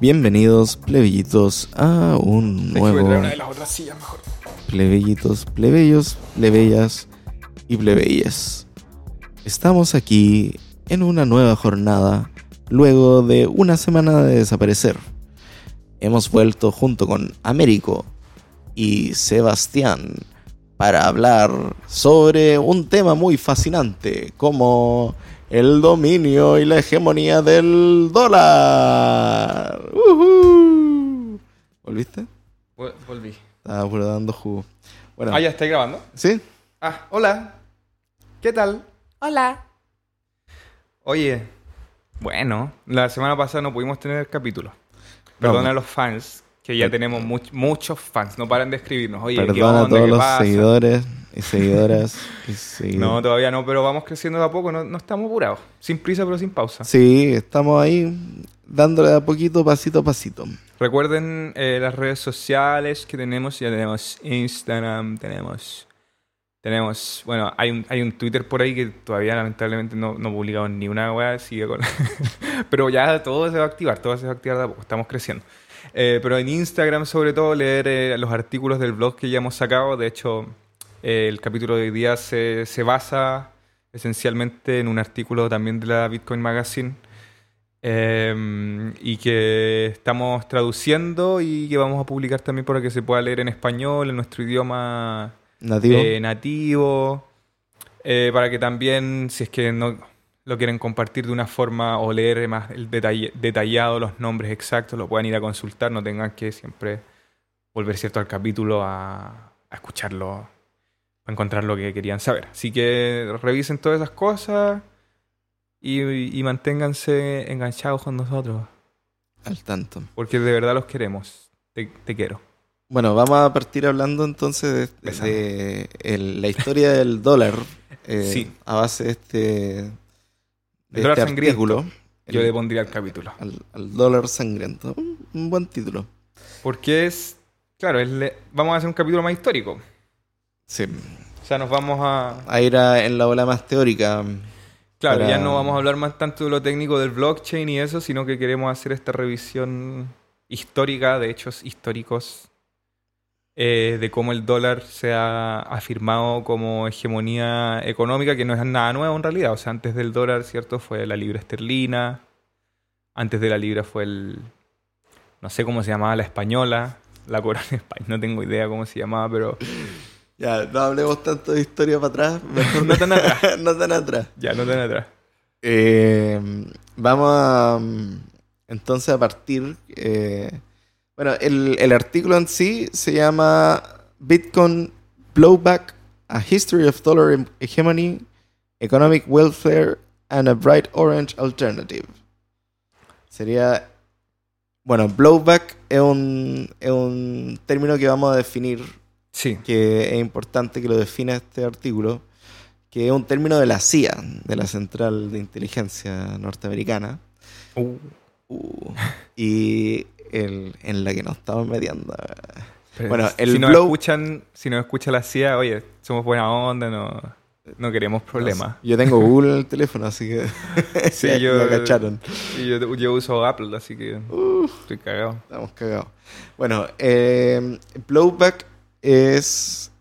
Bienvenidos, plebeyitos, a un nuevo. una de las otras sillas mejor. Plebeyitos, plebeyos, plebeyas y plebeyas. Estamos aquí en una nueva jornada luego de una semana de desaparecer. Hemos vuelto junto con Américo y Sebastián para hablar sobre un tema muy fascinante como el dominio y la hegemonía del dólar. ¡Uhú! ¿Volviste? Vol- Volví. Estaba puro dando jugo. Bueno, Ah, ya estáis grabando. ¿sí? Ah, hola. ¿Qué tal? Hola. Oye, bueno, la semana pasada no pudimos tener el capítulo. Perdona No. a los fans, que ya tenemos much- muchos fans. No paran de escribirnos. Oye, ¿qué Perdona a onda? todos ¿Qué los pasa? seguidores y seguidoras. y. No, todavía no, pero vamos creciendo de a poco. No, no estamos apurados. Sin prisa, pero sin pausa. Sí, estamos ahí dándole de a poquito, pasito a pasito. Recuerden eh, las redes sociales que tenemos. Ya tenemos Instagram, tenemos... Tenemos, bueno, hay un, hay un Twitter por ahí que todavía lamentablemente no, no publicamos ni una weá, sigue con... pero ya todo se va a activar, todo se va a activar de a poco, estamos creciendo. Eh, pero en Instagram sobre todo leer eh, los artículos del blog que ya hemos sacado, de hecho eh, el capítulo de hoy día se, se basa esencialmente en un artículo también de la Bitcoin Magazine eh, y que estamos traduciendo y que vamos a publicar también para que se pueda leer en español, en nuestro idioma Nativo. nativo, eh, para que también, si es que no lo quieren compartir de una forma o leer más el detalle- detallado los nombres exactos, lo puedan ir a consultar, no tengan que siempre volver cierto al capítulo a, a escucharlo, a encontrar lo que querían saber. Así que revisen todas esas cosas y, y manténganse enganchados con nosotros, Al tanto. porque de verdad los queremos. Te, te quiero. Bueno, vamos a partir hablando entonces de, Empezamos. de el- la historia del dólar. eh, Sí. A base de este, de dólar este sangriento. artículo. Yo El- le pondría el capítulo. al, al dólar sangriento. Un, un buen título. Porque es, claro, es le- vamos a hacer un capítulo más histórico. Sí. O sea, nos vamos a... A ir a- en la ola más teórica. Claro, Para- ya no vamos a hablar más tanto de lo técnico del blockchain y eso, sino que queremos hacer esta revisión histórica de hechos históricos eh, de cómo el dólar se ha afirmado como hegemonía económica, que no es nada nuevo en realidad. O sea, antes del dólar, ¿cierto? Fue la libra esterlina. Antes de la libra fue el... No sé cómo se llamaba la española. La corona española. No tengo idea cómo se llamaba, pero... Ya, no hablemos tanto de historia para atrás. mejor No tan atrás. no tan atrás. Ya, no tan atrás. Eh, vamos a entonces a partir. eh, bueno, el, el artículo en sí se llama Bitcoin Blowback: A History of Dollar Hegemony, Economic Welfare and a Bright Orange Alternative. Sería. Bueno, blowback es un, es un término que vamos a definir Sí. que es importante que lo defina este artículo, que es un término de la CIA, de la Central de Inteligencia Norteamericana, Uh. uh, y el, en la que nos estamos metiendo. Pero Bueno, el si nos blow- escuchan, si nos escucha la CIA, oye, somos buena onda, no, no queremos problemas. Yo tengo Google en el teléfono, así que Sí, ya, yo- ya cacharon. Y yo, yo uso Apple, así que Uh, estoy cagado. estamos cagados. Bueno, eh, blowback es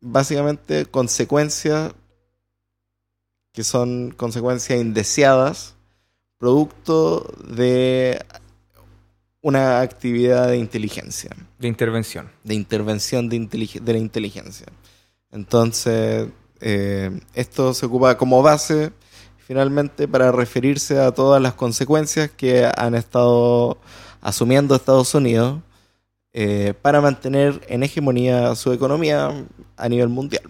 básicamente consecuencias que son consecuencias indeseadas producto de una actividad de inteligencia, De intervención. de intervención de, la inteligencia. Entonces, eh, esto se ocupa como base finalmente para referirse a todas las consecuencias que han estado asumiendo Estados Unidos eh, para mantener en hegemonía su economía a nivel mundial.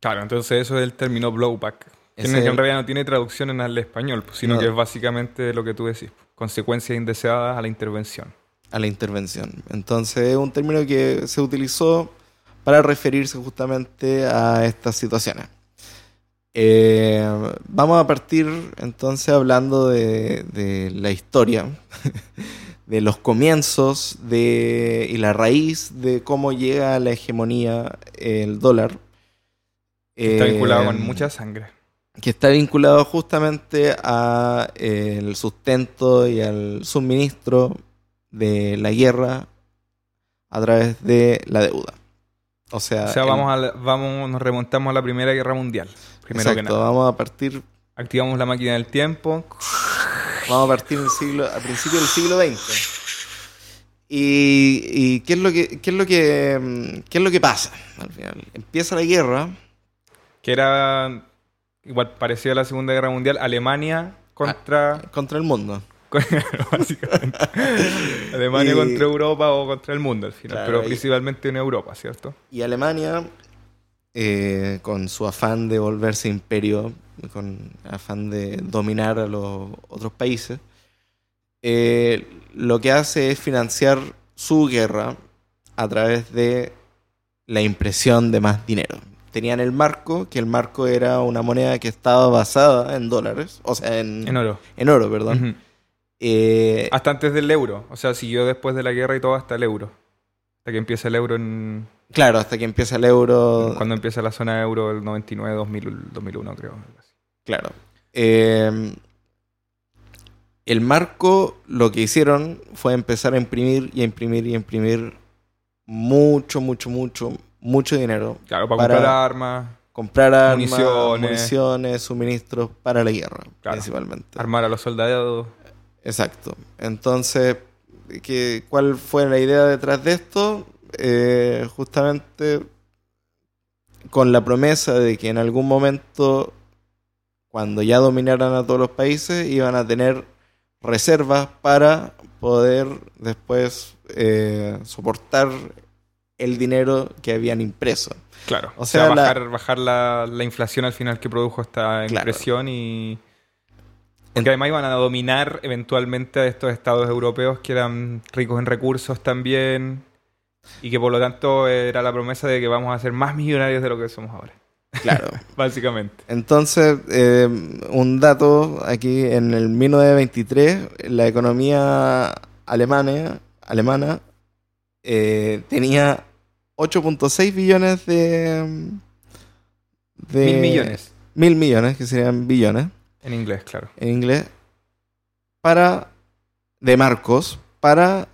Claro, entonces eso es el término blowback. Que Ese en, el- realidad no tiene traducción en al español, sino No. que es básicamente lo que tú decís. Consecuencias indeseadas a la intervención. a la intervención. Entonces es un término que se utilizó para referirse justamente a estas situaciones. Eh, vamos a partir entonces hablando de, de la historia, de los comienzos de, y la raíz de cómo llega a la hegemonía el dólar. Está Eh, vinculado con mucha sangre. Que está vinculado justamente a eh, sustento y al suministro de la guerra a través de la deuda. O sea, O sea, el- vamos, a la- vamos, nos remontamos a la Primera Guerra Mundial. Primero que exacto, nada. vamos a partir Activamos la máquina del tiempo. Vamos a partir del siglo, a principios del siglo XX. Y, y qué es lo que qué es lo que qué es lo que pasa al final. Empieza la guerra, Que era igual parecida a la Segunda Guerra Mundial. Alemania contra... contra el mundo. básicamente. Alemania Y- contra Europa o contra el mundo al final. Claro, pero y- principalmente en Europa, ¿cierto? Y Alemania, eh, con su afán de volverse imperio, con afán de dominar a los otros países, eh, lo que hace es financiar su guerra a través de la impresión de más dinero. Tenían el marco, que el marco era una moneda que estaba basada en dólares, o sea, en, En oro. en oro, perdón. Eh, Hasta antes del euro. O sea, siguió después de la guerra y todo hasta el euro. Hasta que empieza el euro en... claro, hasta que empieza el euro. Cuando empieza la zona euro el 99, 2000, 2001 creo. Claro. Eh, el marco lo que hicieron fue empezar a imprimir y a imprimir y a imprimir mucho, mucho, mucho, mucho dinero. Claro, para, Para- comprar armas, Comprar armas, Municiones. municiones, suministros para la guerra, Claro. principalmente. armar a los soldados. Exacto. Entonces, ¿qué, ¿cuál fue la idea detrás de esto? Eh, justamente con la promesa de que en algún momento, cuando ya dominaran a todos los países, iban a tener reservas para poder después eh, soportar el dinero que habían impreso. Claro. O O sea, sea, la- bajar, bajar la, la inflación al final que produjo esta Claro. impresión y... En- Porque además iban a dominar eventualmente a estos estados europeos que eran ricos en recursos también y que por lo tanto era la promesa de que vamos a ser más millonarios de lo que somos ahora, Claro. básicamente. Entonces, eh, un dato aquí, en el 1923, la economía alemana, alemana eh, tenía 8.6 billones de, de... Mil millones Mil millones, que serían billones en inglés, claro. en inglés, para, de marcos, para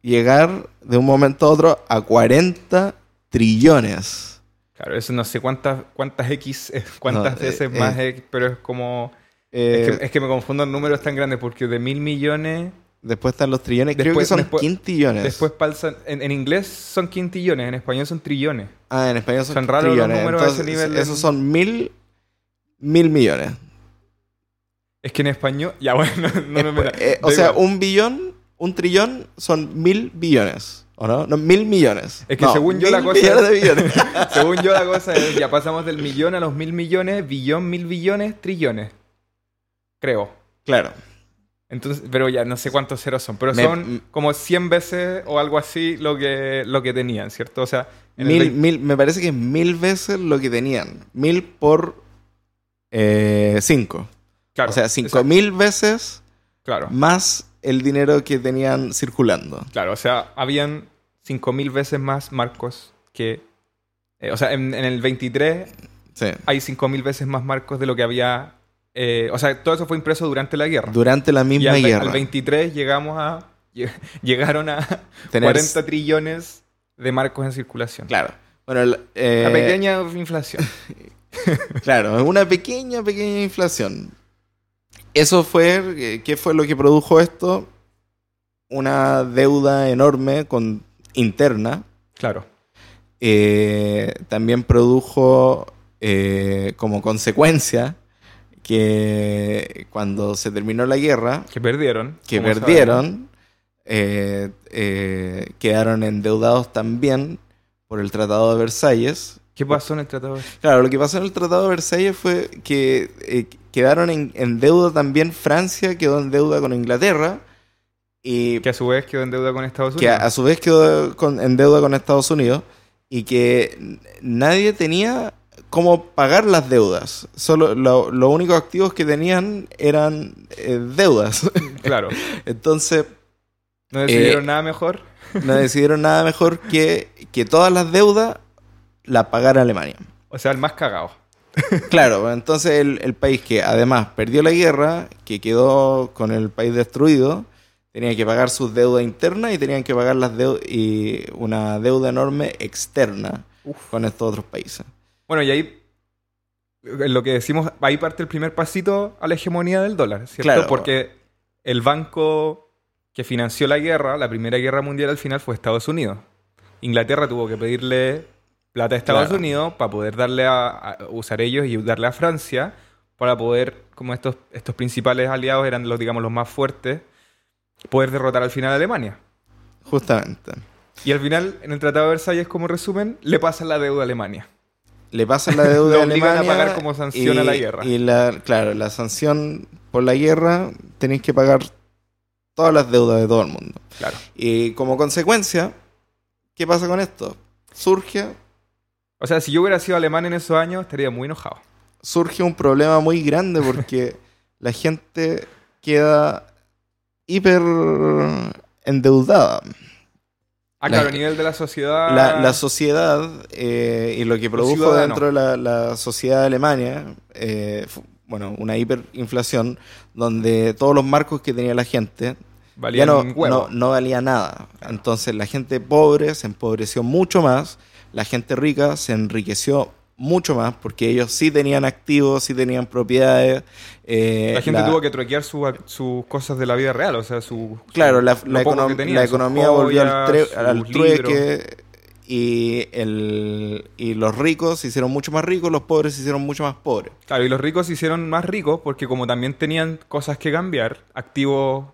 llegar de un momento a otro a 40 trillones. Claro, eso no sé cuántas cuántas X, eh, cuántas No, eh, veces eh. más X, pero es como... Eh, es, que, es que me confundo en números tan grandes porque de mil millones... Después están los trillones. Creo que Después- son después- quintillones. Después palsan... En, en inglés son quintillones, en español son trillones. ah, en español son, son raros los números a ese nivel en- Esos son mil, mil millones. Es que en español... Ya bueno, no, no me Después, eh, o sea, igual. un billón, un trillón son mil billones. ¿O no? No, mil millones. Es que No, según yo mil la cosa- millones de billones. Según yo la cosa es, ya pasamos del millón a los mil millones, billón, mil billones, trillones. Creo. claro. Entonces, pero ya no sé cuántos ceros son, pero Me- son como 100 veces o algo así lo que, lo que tenían, ¿cierto? O sea, en el Mil, vein- mil, me parece que es mil veces lo que tenían. Mil por eh, cinco. claro, o sea, cinco exacto, mil veces Claro, más el dinero que tenían circulando. claro, o sea, habían 5000 veces más marcos que... eh, o sea, en, en el 23 Sí. hay 5000 veces más marcos de lo que había... eh, o sea, todo eso fue impreso durante la guerra. Durante la y misma al, ve- guerra. al 23 llegamos a... lle- Llegaron a Tener- 40 trillones de marcos en circulación. Claro. Bueno, eh, Una pequeña inflación. Claro, una pequeña, pequeña inflación. Eso fue, eh, ¿qué fue lo que produjo esto? Una deuda enorme con, interna. Claro. Eh, también produjo como consecuencia que cuando se terminó la guerra, Que perdieron. que perdieron, eh, eh, quedaron endeudados también por el Tratado de Versalles. ¿Qué pasó en el tratado? Claro, lo que pasó en el Tratado de Versalles fue que eh, quedaron en, en deuda también Francia, quedó en deuda con Inglaterra y Que a su vez quedó en deuda con Estados que Unidos. a, a su vez quedó con- en deuda con Estados Unidos y que nadie tenía cómo pagar las deudas. Solo lo- los únicos activos que tenían eran eh, deudas. Claro. Entonces No decidieron Eh, nada mejor. no decidieron nada mejor que que todas las deudas las pagara Alemania. O sea, el más cagado. Claro, entonces el, el país que además perdió la guerra, que quedó con el país destruido, Tenían que pagar sus deudas internas y tenían que pagar las deu- y una deuda enorme externa con estos otros países. Bueno, y ahí en lo que decimos, ahí parte el primer pasito a la hegemonía del dólar, ¿cierto? Claro. Porque el banco que financió la guerra, la primera guerra mundial al final fue Estados Unidos. Inglaterra tuvo que pedirle plata a Estados Claro. Unidos para poder darle a, a usar ellos y darle a Francia para poder, como estos, estos principales aliados eran los, digamos, los más fuertes, poder derrotar al final a Alemania. Justamente. Y al final, en el Tratado de Versalles, como resumen, le pasan la deuda a Alemania. Le pasan la deuda a obligan a Alemania. pagar como sanción a la guerra. Y la, claro, la sanción por la guerra tenéis que pagar todas las deudas de todo el mundo. Claro. Y como consecuencia, ¿qué pasa con esto? Surge, O sea, si yo hubiera sido alemán en esos años, estaría muy enojado. surge un problema muy grande porque la gente queda hiper endeudada. Ah, La- claro, a nivel de la sociedad. La, la sociedad eh, y lo que produjo dentro de la, la sociedad de Alemania, eh, fu- bueno, una hiperinflación donde todos los marcos que tenía la gente valían ya no, no, no valía nada. Entonces la gente pobre se empobreció mucho más, la gente rica se enriqueció mucho más porque ellos sí tenían activos, sí tenían propiedades. eh, la gente la- tuvo que truequear su- sus cosas de la vida real, o sea, su. Claro, su- la, la econom- economía volvió al, al trueque y, el, y los ricos se hicieron mucho más ricos, los pobres se hicieron mucho más pobres. Claro, y los ricos se hicieron más ricos porque, como también tenían cosas que cambiar, activos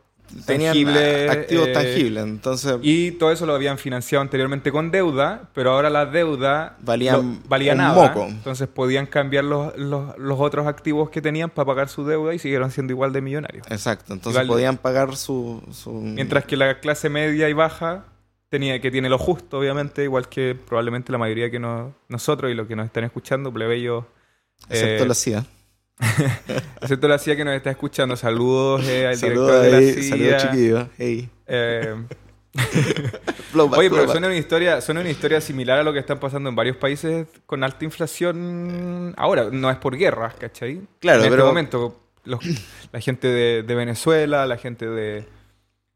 Tenían a- activos eh, tangibles, entonces Y todo eso lo habían financiado anteriormente con deuda, pero ahora la deuda Valían valía un nada. moco. Entonces podían cambiar los, los, los otros activos que tenían para pagar su deuda y siguieron siendo igual de millonarios. exacto, entonces Igual- podían pagar su, su- Mientras que la clase media y baja tenía que tiene lo justo, obviamente, igual que probablemente la mayoría que no- nosotros y los que nos están escuchando, plebeyos. excepto eh, la CIA. excepto la CIA que nos está escuchando. Saludos eh, al Saludos director de la CIA. saludos chiquillos. Hey. Eh, Oye, pero suena una historia, suena una historia similar a lo que están pasando en varios países con alta inflación ahora. No es por guerras, ¿cachai? Claro, en pero- este momento, los- la gente de, de Venezuela, la gente de,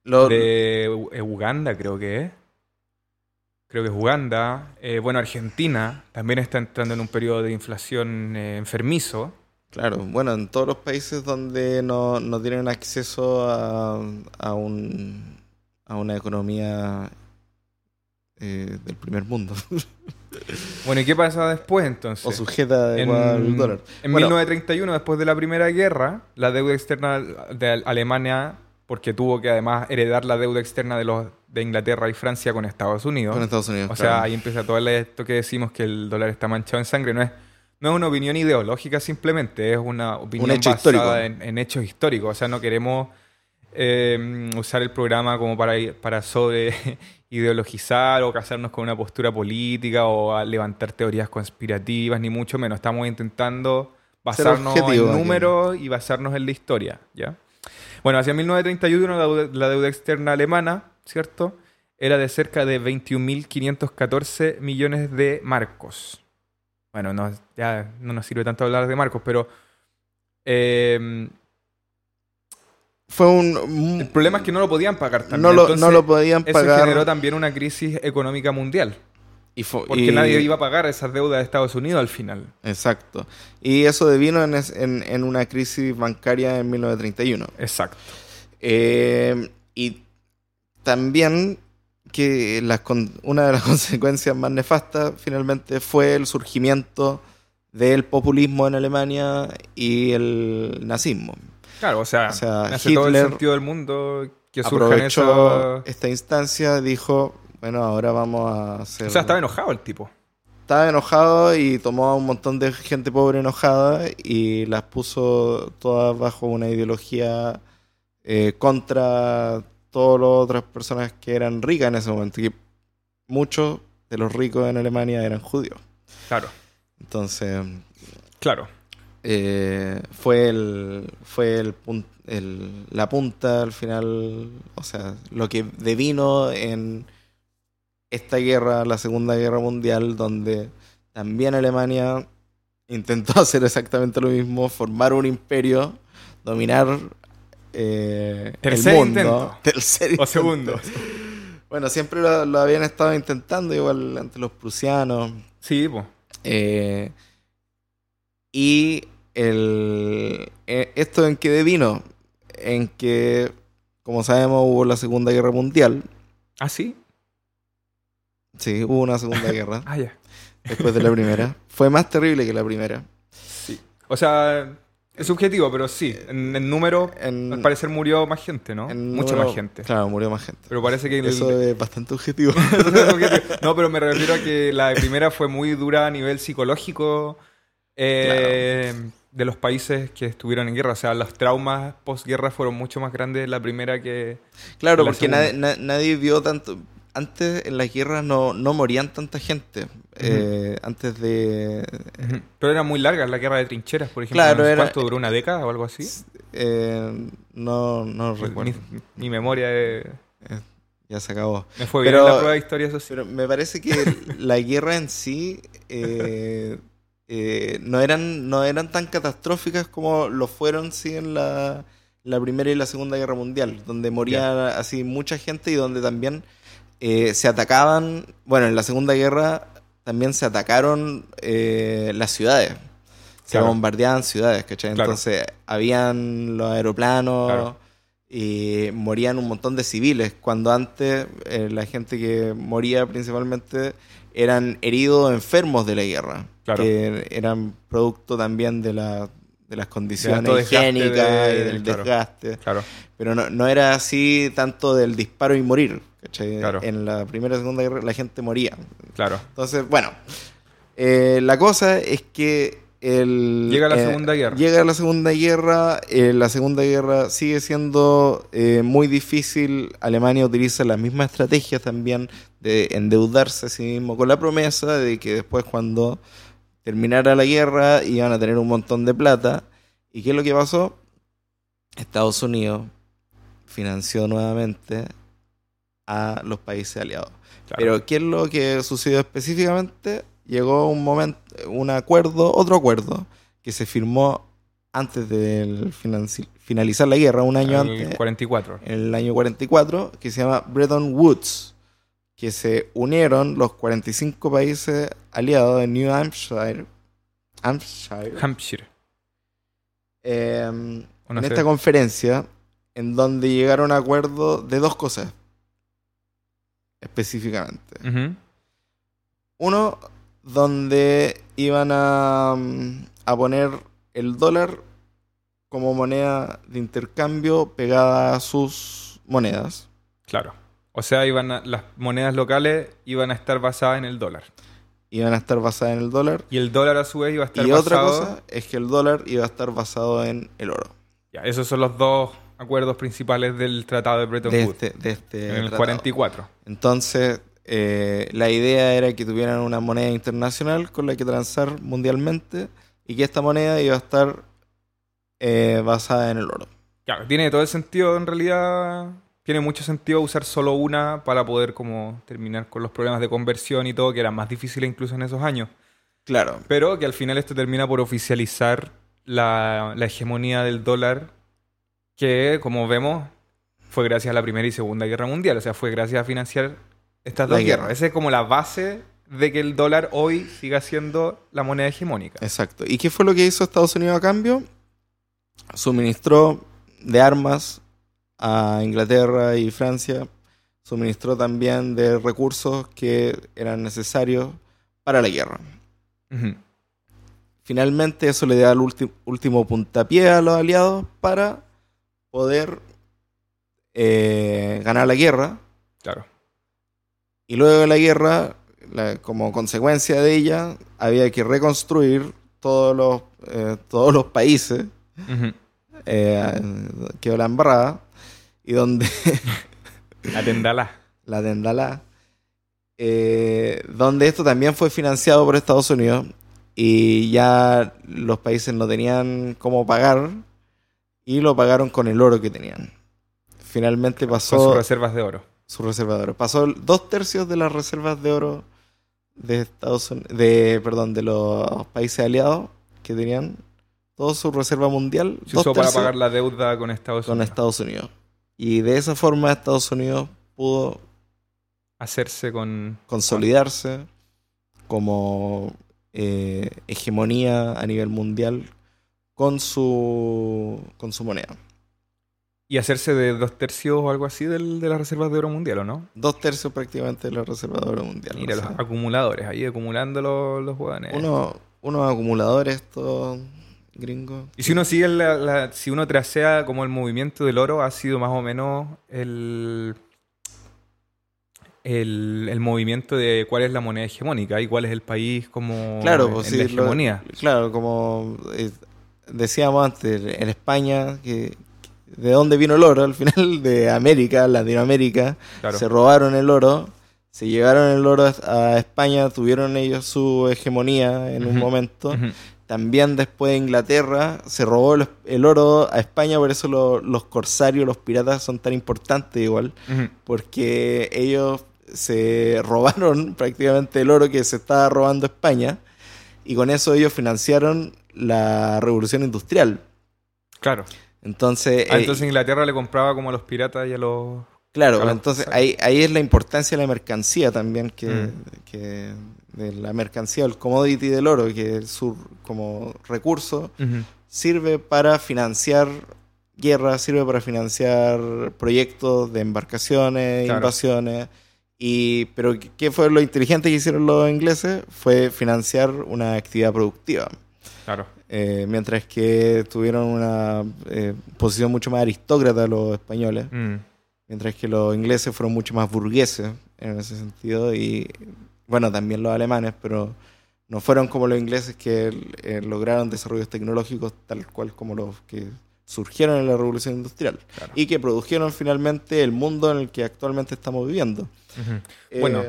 de eh, Uganda, creo que es. Creo que es Uganda. Eh, bueno, Argentina también está entrando en un periodo de inflación eh, enfermizo. Claro, bueno, en todos los países donde no, no tienen acceso a, a, un, a una economía eh, del primer mundo Bueno, ¿y qué pasa después entonces? o sujeta En, al dólar. en Bueno. 1931, después de la Primera Guerra, la deuda externa de Al- Alemania, porque tuvo que además heredar la deuda externa de los de Inglaterra y Francia con Estados Unidos. Con Estados Unidos. o claro. sea, ahí empieza todo el- esto que decimos que el dólar está manchado en sangre. No es, no es una opinión ideológica simplemente, es una opinión hecho basada. En, en hechos históricos. O sea, no queremos eh, usar el programa como para, para sobre ideologizar o casarnos con una postura política o a levantar teorías conspirativas, ni mucho menos. Estamos intentando basarnos en números y basarnos en la historia, ¿ya? Bueno, hacia 1931 la deuda, la deuda externa alemana, ¿cierto? Era de cerca de 21.514 millones de marcos. Bueno, no, ya no nos sirve tanto hablar de marcos, pero eh, Fue un... el problema es que no lo podían pagar también. no, lo, Entonces, no lo podían eso pagar. generó también una crisis económica mundial. y fue- Porque y- nadie iba a pagar esas deudas de Estados Unidos al final. Exacto. Y eso devino en- en una crisis bancaria en 1931. Exacto. Eh, y también que las con- una de las consecuencias más nefastas finalmente fue el surgimiento del populismo en Alemania y el nazismo. Claro, o sea, O sea, hace todo el Hitler sentido del mundo que Aprovechó esos... esta instancia, dijo, bueno, ahora vamos a hacer... O sea, estaba enojado el tipo. Estaba enojado y tomó a un montón de gente pobre enojada y las puso todas bajo una ideología eh, contra todas las otras personas que eran ricas en ese momento. Y muchos de los ricos en Alemania eran judíos. Claro, Entonces, claro. eh, fue el fue el, el- la punta al final, o sea, lo que devino en esta guerra, la Segunda Guerra Mundial, donde también Alemania intentó hacer exactamente lo mismo, formar un imperio, dominar eh, Tercer el mundo. intento. Tercer O segundo. Bueno, siempre lo, lo habían estado intentando, igual ante los prusianos. Sí, pues. Eh, y el, eh, esto en que devino, en que, como sabemos, hubo la Segunda Guerra Mundial. ¿Ah, sí? Sí, hubo una Segunda Guerra Ah, ya. después de la primera. Fue más terrible que la primera. Sí. O sea, es subjetivo, pero sí. En, en número, En- al parecer murió más gente, ¿no? Mucha número- más gente. Claro, murió más gente. Pero parece que... el- Eso es bastante objetivo. no, pero me refiero a que la primera fue muy dura a nivel psicológico eh, de los países que estuvieron en guerra. O sea, los traumas postguerra fueron mucho más grandes la primera que... Claro, La porque segunda. nadie, na- nadie vio tanto. Antes en las guerras no, no morían tanta gente. Eh, antes de. Pero eran muy largas la guerra de trincheras, por ejemplo. Claro, era- ¿Cuánto duró? ¿Una década o algo así? eh, no, no recuerdo. Mi, mi memoria de- Ya se acabó. me fue bien Pero- la prueba de historia social. Pero me parece que la guerra en sí eh, eh, no, eran, no eran tan catastróficas como lo fueron sí en la, la Primera y la Segunda Guerra Mundial, donde moría así mucha gente y donde también eh, se atacaban, bueno, en la Segunda Guerra también se atacaron eh, las ciudades. Se Claro. bombardeaban ciudades, ¿cachai? Claro. Entonces habían los aeroplanos Claro. y morían un montón de civiles, cuando antes eh, la gente que moría principalmente eran heridos o enfermos de la guerra, Claro. que eran producto también de, la, de las condiciones higiénicas de- y del claro. desgaste, Claro. pero no, no era así tanto del disparo y morir. Claro. En la primera y segunda guerra la gente moría. Claro. Entonces, bueno, eh, la cosa es que el, Llega la eh, Segunda Guerra. Llega la Segunda Guerra, eh, la Segunda Guerra sigue siendo eh, muy difícil. Alemania utiliza las mismas estrategias también de endeudarse a sí mismo con la promesa de que después cuando terminara la guerra iban a tener un montón de plata. ¿Y qué es lo que pasó? Estados Unidos financió nuevamente a los países aliados. claro. Pero ¿qué es lo que sucedió específicamente? Llegó un momento, un acuerdo, otro acuerdo, que se firmó antes de finalizar la guerra, un año El antes, 44. en el año 44, que se llama Bretton Woods, que se unieron los 45 países aliados de New Hampshire, Hampshire Hampshire. eh, no en esta conferencia, en donde llegaron a acuerdo de dos cosas, específicamente. Uno, donde iban a, mm, a poner el dólar como moneda de intercambio pegada a sus monedas. Claro. O sea, iban a- las monedas locales iban a estar basadas en el dólar. Iban a estar basadas en el dólar. Y el dólar a su vez iba a estar Y basado... otra cosa es que el dólar iba a estar basado en el oro. Ya, esos son los dos acuerdos principales del Tratado de Bretton De Woods. este, de este en el tratado. 44. Entonces, eh, la idea era que tuvieran una moneda internacional con la que transar mundialmente y que esta moneda iba a estar eh, basada en el oro. Claro, tiene todo el sentido en realidad. Tiene mucho sentido usar solo una para poder como terminar con los problemas de conversión y todo, que eran más difíciles incluso en esos años. Claro, Pero que al final esto termina por oficializar la, la hegemonía del dólar, que como vemos fue gracias a la Primera y Segunda Guerra Mundial. O sea, fue gracias a financiar estas dos guerra. guerras. Esa es como la base de que el dólar hoy siga siendo la moneda hegemónica. exacto. ¿Y qué fue lo que hizo Estados Unidos a cambio? Suministró de armas a Inglaterra y Francia, suministró también de recursos que eran necesarios para la guerra. Finalmente eso le da el último puntapié a los aliados para poder eh, ganar la guerra. Claro. Y luego de la guerra, la- como consecuencia de ella, había que reconstruir todos los, eh, todos los países. Ujú. Eh, quedó la embarrada. Y donde Aténdala. la Tendalá, eh, donde esto también fue financiado por Estados Unidos y ya los países no tenían cómo pagar y lo pagaron con el oro que tenían. Finalmente Con sus pasó reservas de oro. su reserva de oro. Pasó dos tercios de las reservas de oro de Estados Unidos, de, perdón, de los países aliados que tenían, toda su reserva mundial. Se usó para pagar la deuda con Estados con. Estados Unidos. Y de esa forma Estados Unidos pudo Hacerse con... consolidarse como eh, hegemonía a nivel mundial con su, con su moneda. Y hacerse de dos tercios o algo así del- de las reservas de oro mundial, ¿o no? Dos tercios prácticamente de la reserva de oro mundial. Mira, o los acumuladores, ahí acumulando los, los hueones. uno- unos acumuladores estos gringos. Y si uno sigue la, la- si uno tracea como el movimiento del oro, ha sido más o menos el, el, el movimiento de cuál es la moneda hegemónica y cuál es el país como Claro, en, pues en sí, la lo- hegemonía. claro, como eh, decíamos antes, en España, que de dónde vino el oro, al final de América, Latinoamérica, Claro. se robaron el oro, se llevaron el oro a España, tuvieron ellos su hegemonía en un momento. También después de Inglaterra se robó el, el oro a España, por eso lo- los corsarios, los piratas son tan importantes igual, porque ellos se robaron prácticamente el oro que se estaba robando España y con eso ellos financiaron la revolución industrial. Claro. Entonces, Ah, eh, entonces Inglaterra le compraba como a los piratas y a los... Claro, entonces ahí, ahí es la importancia de la mercancía también, que, Mm. que de la mercancía, el commodity del oro, que es su como recurso, sirve para financiar guerras, sirve para financiar proyectos de embarcaciones, Claro. invasiones. Y, pero ¿qué fue lo inteligente que hicieron los ingleses? Fue financiar una actividad productiva. Claro. Eh, mientras que tuvieron una eh, posición mucho más aristócrata los españoles. Mm. Mientras que los ingleses fueron mucho más burgueses en ese sentido y bueno, también los alemanes, pero no fueron como los ingleses que eh, lograron desarrollos tecnológicos tal cual como los que surgieron en la revolución industrial Claro. y que produjeron finalmente el mundo en el que actualmente estamos viviendo. Ujú. Eh, Bueno.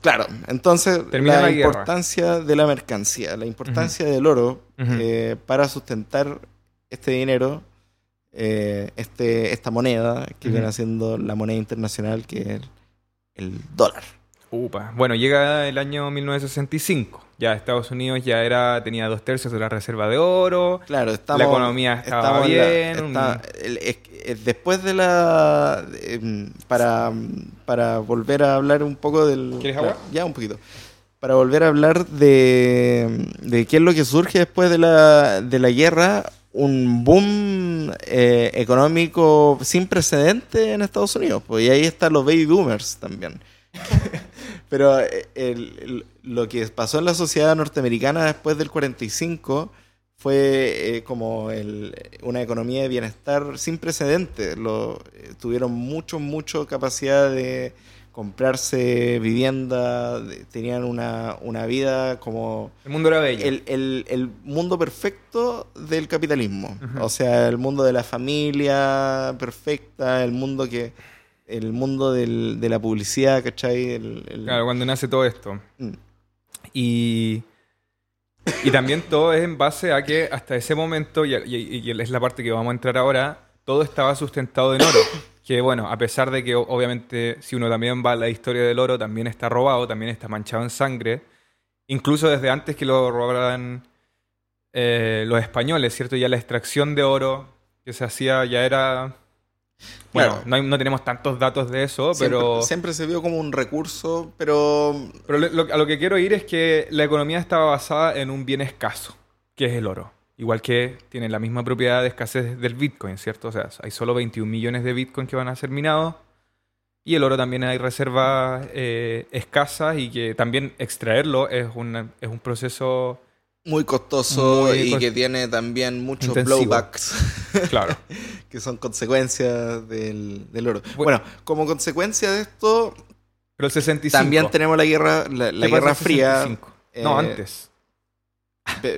claro, entonces la, la importancia de la mercancía, la importancia del oro Ujú. eh, para sustentar este dinero, eh, este, esta moneda que viene siendo la moneda internacional, que es el, el dólar. Upa. Bueno, llega el año 1965. Ya Estados Unidos ya era tenía dos tercios de la reserva de oro. Claro, estamos, La economía estaba la- bien, está- el- es- es después de la... em, para, para volver a hablar un poco del... ¿Quieres agua? Ya, un poquito. Para volver a hablar de, de qué es lo que surge después de la, de la guerra, un boom eh, económico sin precedente en Estados Unidos. Pues, y ahí están los baby boomers también. Pero eh, el- el- lo que pasó en la sociedad norteamericana después del 45 fue eh, como el- una economía de bienestar sin precedentes. Lo, eh, tuvieron mucho, mucho capacidad de comprarse vivienda, de- tenían una, una vida como El mundo era bello. el, el- el mundo perfecto del capitalismo. O sea, el mundo de la familia perfecta, el mundo que el mundo del- de la publicidad, ¿cachai? El- el- Claro, cuando nace todo esto. Mm. Y, y también todo es en base a que hasta ese momento, y, y- y es la parte que vamos a entrar ahora, todo estaba sustentado en oro. Que bueno, a pesar de que obviamente si uno también va a la historia del oro, también está robado, también está manchado en sangre. Incluso desde antes que lo robaran eh, los españoles, ¿cierto? Ya la extracción de oro que se hacía ya era... Bueno, Claro. no, hay- no tenemos tantos datos de eso, siempre, pero... siempre se vio como un recurso, pero Pero lo- lo- a lo que quiero ir es que la economía estaba basada en un bien escaso, que es el oro. Igual que tiene la misma propiedad de escasez del Bitcoin, ¿cierto? O sea, hay solo 21 millones de Bitcoin que van a ser minados. Y el oro también hay reservas eh, escasas y que también extraerlo es, una- es un proceso, muy costoso Muy y que tiene también muchos Intensivo. blowbacks. claro. que son consecuencias del, del oro. Bueno. Bueno, como consecuencia de esto, Pero el 65. también tenemos la guerra, la, la ¿Qué pasa guerra fría. 65? No, eh, antes.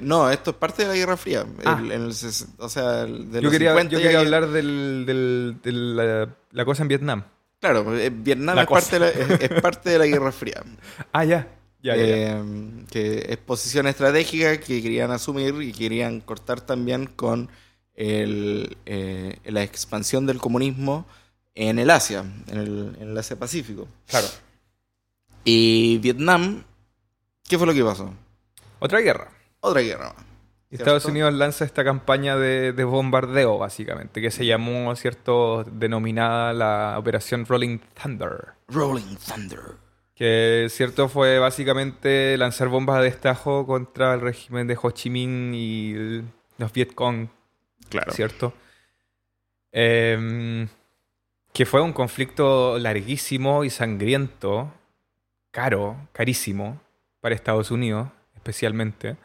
No, esto es parte de la Guerra Fría. Ah. El- en el ses- o sea, de Yo los quería, 50 yo quería que- hablar del, del- de la, la cosa en Vietnam. Claro, eh, Vietnam es parte, de la, es, es parte de la Guerra Fría. Ah, ya. Ya, ya, ya. Eh, que es posición estratégica que querían asumir y querían cortar también con el, eh, la expansión del comunismo en el Asia, en el, en el Asia Pacífico. Claro. Y Vietnam, ¿qué fue lo que pasó? Otra guerra. Otra guerra Estados. Unidos lanza esta campaña de, de bombardeo, básicamente, que se llamó, ¿cierto?, denominada la Operación Rolling Thunder. Rolling Thunder. Que, ¿cierto?, fue básicamente lanzar bombas de destajo contra el régimen de Ho Chi Minh y el- los Vietcong, Claro. ¿cierto? Em, que fue un conflicto larguísimo y sangriento, caro, carísimo, para Estados Unidos, especialmente.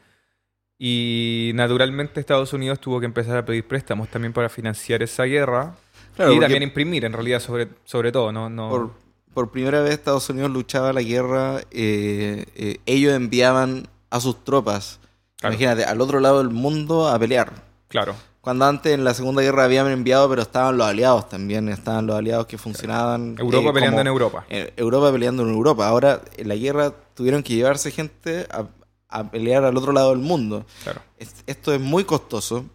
Y naturalmente Estados Unidos tuvo que empezar a pedir préstamos también para financiar esa guerra Claro, y también imprimir, en realidad, sobre, sobre todo, ¿no? no por, por primera vez Estados Unidos luchaba la guerra, eh, eh, ellos enviaban a sus tropas, Claro. imagínate, al otro lado del mundo a pelear. Claro, Cuando antes en la Segunda Guerra habían enviado, pero estaban los aliados también, estaban los aliados que funcionaban. Europa eh, peleando como- en Europa. Europa peleando en Europa. Ahora, en la guerra tuvieron que llevarse gente a, a pelear al otro lado del mundo. Claro. Es- Esto es muy costoso.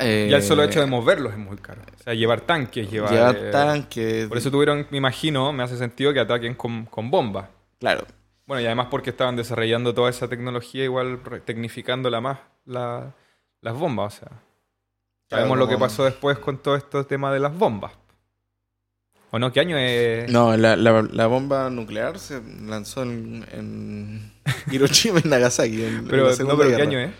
Eh, Ya el solo hecho de moverlos es muy caro. O sea, llevar tanques, llevar... llevar eh, tanques. Por eso tuvieron, me imagino, me hace sentido que ataquen con, con bombas. Claro. Bueno, y además porque estaban desarrollando toda esa tecnología, igual tecnificándola más, la- las bombas. O sea, Claro, sabemos lo que pasó después con todo este tema de las bombas. ¿O no? ¿Qué año es? No, la, la- la bomba nuclear se lanzó en, en Hiroshima y Nagasaki. En, en pero, la no, pero ¿qué año es?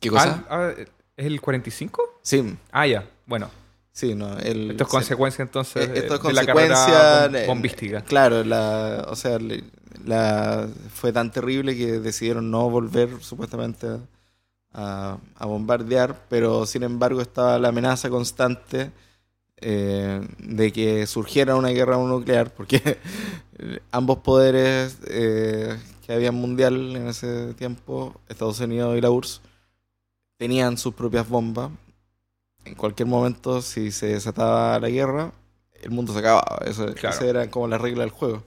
¿Qué cosa? Ah, ah, ¿Es el 45? Sí, Ah, ya. Bueno, sí, no. El, esto es consecuencia entonces Eh, de, Esto es de la consecuencia carrera de- bom- bombística. Claro, la, o sea, la, fue tan terrible que decidieron no volver supuestamente a, a bombardear, pero sin embargo estaba la amenaza constante eh, de que surgiera una guerra nuclear, porque ambos poderes eh, que había mundial en ese tiempo, Estados Unidos y la URSS, tenían sus propias bombas. En cualquier momento, si se desataba la guerra, el mundo se acababa. Eso, Claro. Esa era como la regla del juego.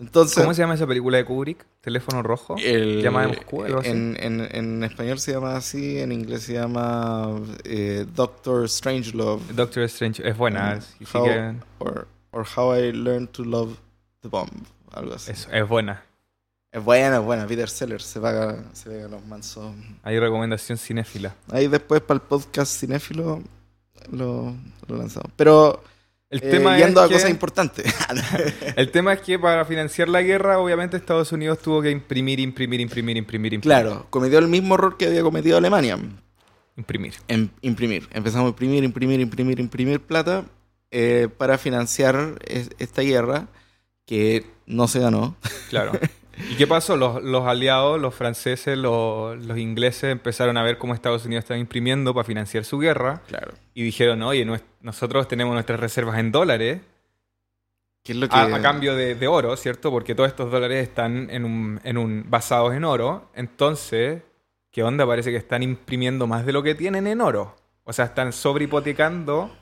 Entonces, ¿Cómo se llama esa película de Kubrick? ¿Teléfono rojo? el, ¿Llama de Moscú, algo así? en, en, en español se llama así, en inglés se llama eh, Doctor Strangelove. Doctor Strange. Es buena. Mm, how- Or, or How I Learned to Love the Bomb. Algo así. es, es buena. Es buena, es buena. Peter Sellers se paga, se pega los mansos. Hay recomendación cinéfila. Ahí después para el podcast cinéfilo lo, lo lanzamos. Pero El eh, tema yendo es a que- cosas importantes. El tema es que para financiar la guerra, obviamente Estados Unidos tuvo que imprimir, imprimir, imprimir, imprimir, imprimir. claro, cometió el mismo error que había cometido Alemania. Imprimir. En imprimir. Empezamos a imprimir, imprimir, imprimir, imprimir plata eh, para financiar es- esta guerra que no se ganó. Claro. ¿Y qué pasó? Los, los aliados, los franceses, los, los ingleses empezaron a ver cómo Estados Unidos estaba imprimiendo para financiar su guerra Claro. y dijeron, oye, nosotros tenemos nuestras reservas en dólares ¿Qué es lo que... a, a cambio de, de oro, ¿cierto? Porque todos estos dólares están en un, en un, basados en oro. Entonces, ¿qué onda? Parece que están imprimiendo más de lo que tienen en oro. O sea, están sobrehipotecando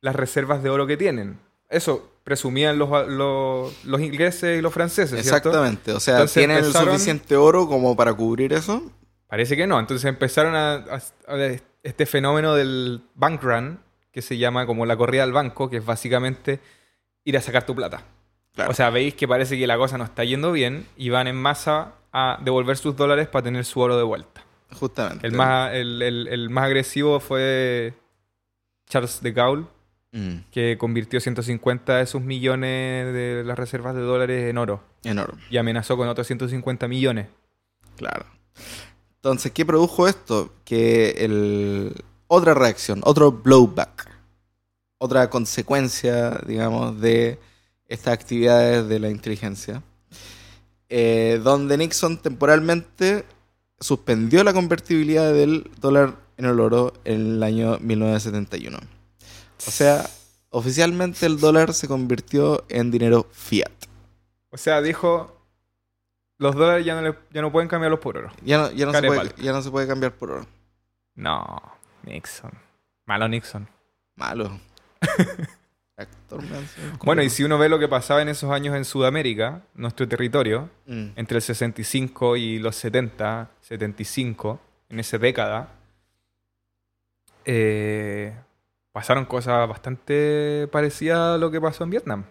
las reservas de oro que tienen. Eso presumían los, los, los ingleses y los franceses, ¿cierto? Exactamente. O sea, Entonces ¿tienen empezaron- el suficiente oro como para cubrir eso? Parece que no. Entonces empezaron a, a- a ver este fenómeno del bank run, que se llama como la corrida al banco, que es básicamente ir a sacar tu plata. Claro. O sea, veis que parece que la cosa no está yendo bien y van en masa a devolver sus dólares para tener su oro de vuelta. Justamente. El más, el, el- el más agresivo fue Charles de Gaulle, Mm, que convirtió 150 de sus millones de las reservas de dólares en oro y amenazó con otros 150 millones. Claro. Entonces, ¿qué produjo esto? Que el... otra reacción, otro blowback, otra consecuencia, digamos, de estas actividades de la inteligencia, eh, donde Nixon temporalmente suspendió la convertibilidad del dólar en el oro en el año 1971. O sea, oficialmente el dólar se convirtió en dinero fiat. O sea, dijo, los dólares ya no, le- ya no pueden cambiarlos por oro. Ya no, ya no, se, puede, ya no se puede cambiar por oro. No, Nixon. Malo Nixon. Malo. Actor. Bueno, y si uno ve lo que pasaba en esos años en Sudamérica, nuestro territorio, Mm, entre el 65 y los 70, 75, en esa década, eh, pasaron cosas bastante parecidas a lo que pasó en Vietnam.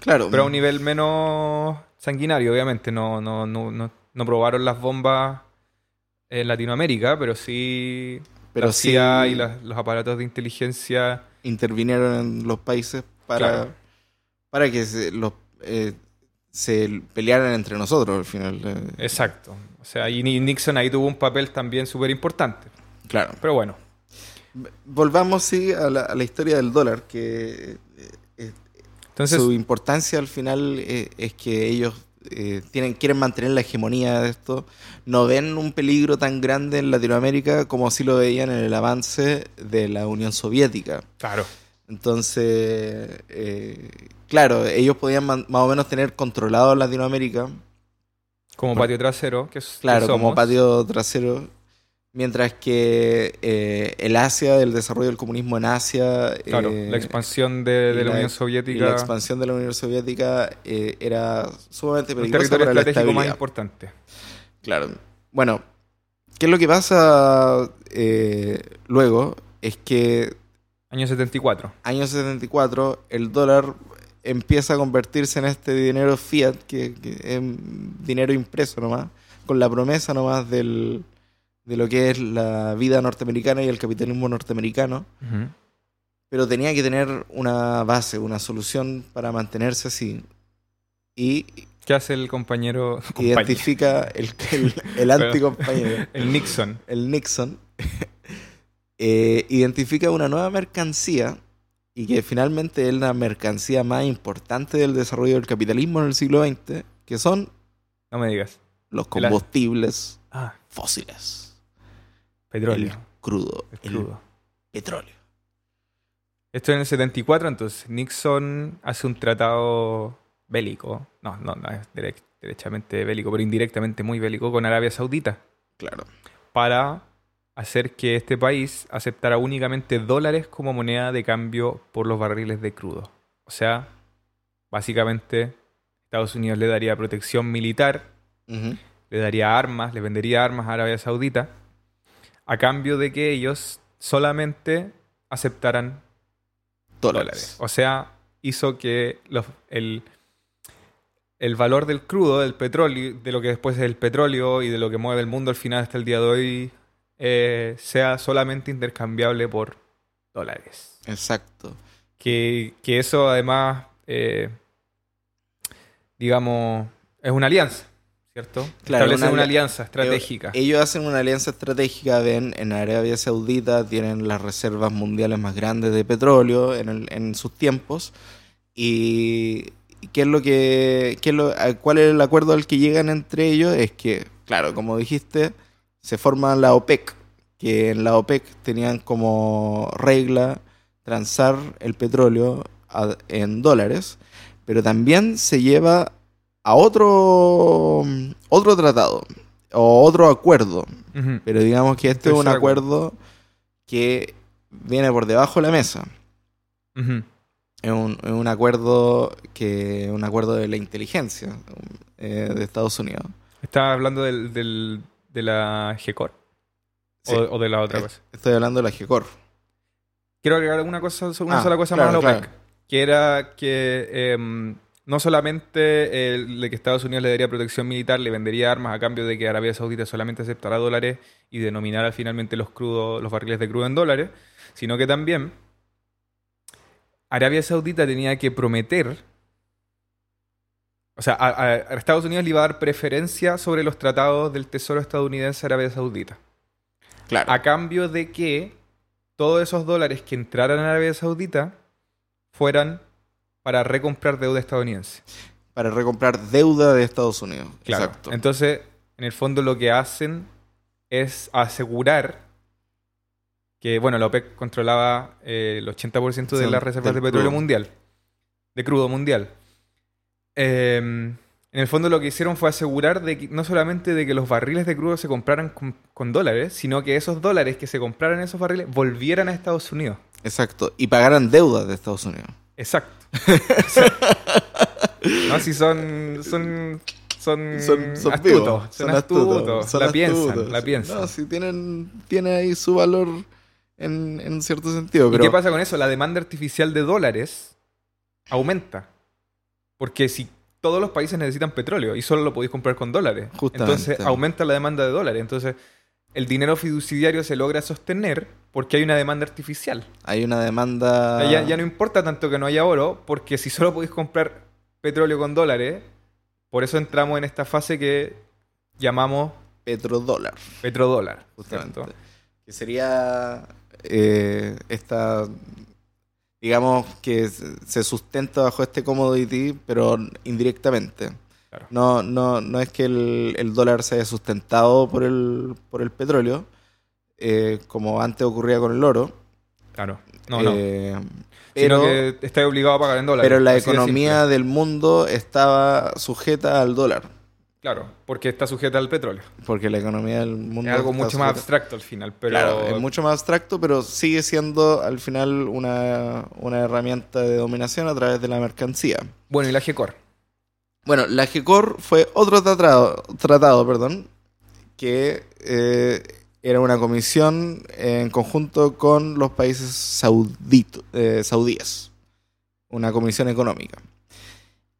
Claro. Pero a un nivel menos sanguinario, obviamente. No, no, no, no, no probaron las bombas en Latinoamérica, pero sí Pero la sí y las- los aparatos de inteligencia. intervinieron en los países para, Claro. para que se, los, eh, se pelearan entre nosotros al final. eh, Exacto. O sea, y Ni- Nixon ahí tuvo un papel también súper importante. Claro. Pero bueno, Volvamos, sí, a la, a la historia del dólar, que eh, eh, entonces, su importancia al final eh, es que ellos eh, tienen, quieren mantener la hegemonía de esto. No ven un peligro tan grande en Latinoamérica como sí lo veían en el avance de la Unión Soviética. claro. Entonces, eh, claro, ellos podían más o menos tener controlado Latinoamérica, Como patio trasero, que, es- que claro, como somos. patio trasero, mientras que eh, el Asia, el desarrollo del comunismo en Asia, Claro, eh, la expansión de, la, la- Unión y la Soviética. expansión de la Unión Soviética eh, era sumamente el peligrosa territorio para la estratégico más importante. Claro. Bueno, ¿qué es lo que pasa eh, luego? Es que Año 74. año 74 el dólar empieza a convertirse en este dinero fiat, que, que es dinero impreso nomás, con la promesa nomás del, de lo que es la vida norteamericana y el capitalismo norteamericano, pero tenía que tener una base, una solución para mantenerse así. Y ¿Qué hace el compañero? identifica el, el, el anticompañero, El Nixon. el Nixon, eh, identifica una nueva mercancía y que finalmente es la mercancía más importante del desarrollo del capitalismo en el siglo XX, que son No me digas. los combustibles Ah, fósiles, petróleo. el crudo, El el crudo. petróleo. Esto en el 74, entonces Nixon hace un tratado bélico. No, no, no es direct- derechamente bélico, pero indirectamente muy bélico con Arabia Saudita Claro, para hacer que este país aceptara únicamente dólares como moneda de cambio por los barriles de crudo. O sea, básicamente Estados Unidos le daría protección militar le daría armas, le vendería armas a Arabia Saudita, a cambio de que ellos solamente aceptaran dólares. dólares. O sea, hizo que los- el, el valor del crudo, del petróleo, de lo que después es el petróleo y de lo que mueve el mundo al final hasta el día de hoy, eh, sea solamente intercambiable por dólares. Exacto. Que, que eso además, eh, digamos, es una alianza, ¿cierto? Claro, Establece una una, ali- alianza estratégica. Ellos hacen una alianza estratégica, ven, en Arabia Saudita tienen las reservas mundiales más grandes de petróleo en, el- en sus tiempos. Y qué es lo que, qué es lo- cuál es el acuerdo al que llegan entre ellos, es que, claro, como dijiste, se forma la OPEC, que en la OPEC tenían como regla transar el petróleo a- en dólares, pero también se lleva a otro, otro tratado o otro acuerdo. Pero digamos que este es un acuerdo. acuerdo que viene por debajo de la mesa. Es un, es un acuerdo que un acuerdo de la inteligencia eh, de Estados Unidos. ¿Estás hablando del, del- de la GECOR? Sí. O, o de la otra Eh, cosa? Estoy hablando de la GECOR. Quiero agregar una, cosa, una Ah, sola cosa claro, más a la OPEC. claro. Que era que em, no solamente el de que Estados Unidos le daría protección militar, le vendería armas a cambio de que Arabia Saudita solamente aceptará dólares y denominara finalmente los crudos, los barriles de crudo en dólares, sino que también Arabia Saudita tenía que prometer, o sea, a, a- a Estados Unidos le iba a dar preferencia sobre los tratados del Tesoro estadounidense a Arabia Saudita, Claro. a cambio de que todos esos dólares que entraran a Arabia Saudita fueran para recomprar deuda estadounidense. Para recomprar deuda de Estados Unidos. Claro. Exacto. Entonces, en el fondo lo que hacen es asegurar que, bueno, la OPEC controlaba eh, el 80% de Sí, las reservas de petróleo crudo. mundial, de crudo mundial. Eh, en el fondo lo que hicieron fue asegurar de que, no solamente de que los barriles de crudo se compraran con, con dólares, sino que esos dólares que se compraran en esos barriles volvieran a Estados Unidos. Exacto. Y pagaran deuda de Estados Unidos. Exacto. no, si son. Son. Son, Son, son astutos. vivos, son, astutos. son la piensan. La piensan. No, si tienen, tiene ahí su valor en, en cierto sentido. ¿Y qué pasa con eso? La demanda artificial de dólares aumenta. Porque si todos los países necesitan petróleo y solo lo podéis comprar con dólares, Justamente. entonces aumenta la demanda de dólares. Entonces, el dinero fiduciario se logra sostener porque hay una demanda artificial. Hay una demanda... Ya, ya no importa tanto que no haya oro, porque si solo podéis comprar petróleo con dólares, por eso entramos en esta fase que llamamos Petrodólar, petrodólar. justamente. ¿cierto? Que sería eh, esta... Digamos que se se sustenta bajo este commodity, pero indirectamente. Claro. No, no, no es que el, el dólar se haya sustentado por el, por el petróleo, eh, como antes ocurría con el oro. Claro. No, no. Eh, Sino pero, que estás obligado a pagar en dólares. pero la de economía del mundo estaba sujeta al dólar. Claro, porque está sujeta al petróleo. Porque la economía del mundo. Es algo está mucho más abstracto al final, pero... Claro, es mucho más abstracto, pero sigue siendo al final una, una herramienta de dominación a través de la mercancía. Bueno, y la GECOR. Bueno, la GECOR fue otro tratado, tratado perdón, que eh, era una comisión en conjunto con los países eh, saudíes, una comisión económica.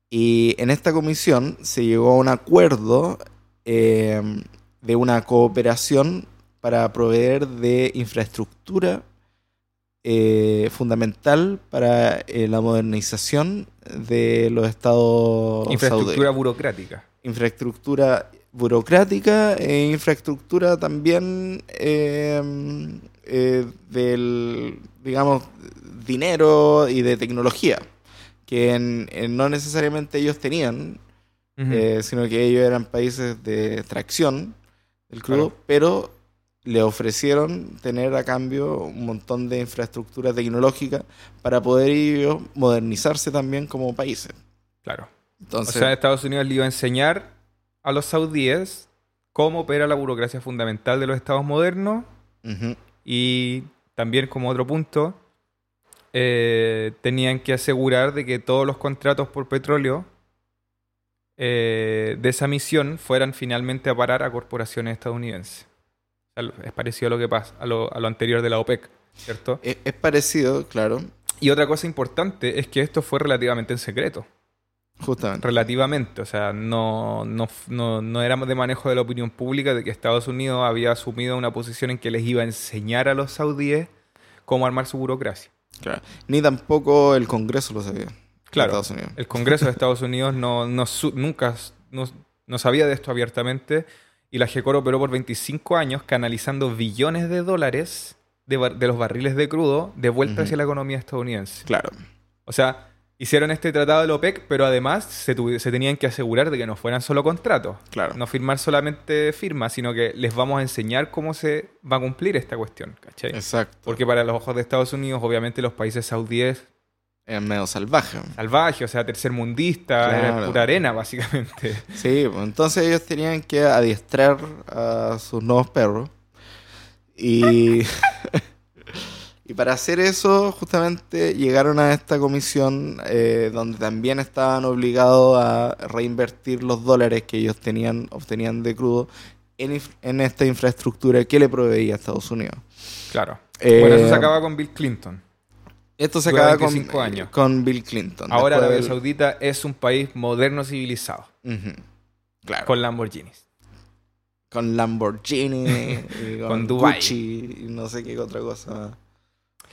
Y en esta comisión se llegó a un acuerdo eh, de una cooperación para proveer de infraestructura eh, fundamental para eh, la modernización de los estados Infraestructura burocrática. Infraestructura burocrática e infraestructura también eh, eh, del, digamos, dinero y de tecnología, que en- en no necesariamente ellos tenían, sino que ellos eran países de tracción del crudo, Claro. pero le ofrecieron tener a cambio un montón de infraestructura tecnológica para poder ellos modernizarse también como países. Claro. Entonces, o sea, Estados Unidos le iba a enseñar a los saudíes cómo opera la burocracia fundamental de los estados modernos y también como otro punto, eh, tenían que asegurar de que todos los contratos por petróleo eh, de esa misión fueran finalmente a parar a corporaciones estadounidenses. Es parecido a lo que pasa, a lo, a lo anterior de la OPEC, ¿cierto? es, es parecido, claro, Y otra cosa importante es que esto fue relativamente en secreto. justamente. Relativamente, o sea, no, no, no, no era de manejo de la opinión pública de que Estados Unidos había asumido una posición en que les iba a enseñar a los saudíes cómo armar su burocracia. Claro. Ni tampoco el Congreso lo sabía. Claro, Estados Unidos. el Congreso de Estados Unidos no, no nunca no, no sabía de esto abiertamente y la GECOR operó por 25 años canalizando billones de dólares de, los barriles de crudo de vuelta hacia la economía estadounidense. Claro. O sea, hicieron este tratado de la OPEC, pero además se, se tenían que asegurar de que no fueran solo contratos. Claro. No firmar solamente firmas, sino que les vamos a enseñar cómo se va a cumplir esta cuestión, ¿cachai? Exacto. Porque para los ojos de Estados Unidos, obviamente los países saudíes Es medio salvaje. salvajes, o sea, tercermundista, Claro. era pura arena, básicamente. Sí, pues, entonces ellos tenían que adiestrar a sus nuevos perros. Y, y para hacer eso, justamente llegaron a esta comisión eh, donde también estaban obligados a reinvertir los dólares que ellos tenían, obtenían de crudo en, en esta infraestructura que le proveía a Estados Unidos. Claro. Eh, bueno, eso se acaba con Bill Clinton. Esto se acaba con, 25 años. con Bill Clinton. Ahora Arabia del- Saudita es un país moderno civilizado. Claro. con Lamborghinis. con Lamborghini, y con, Con Dubai. Gucci y no sé qué otra cosa.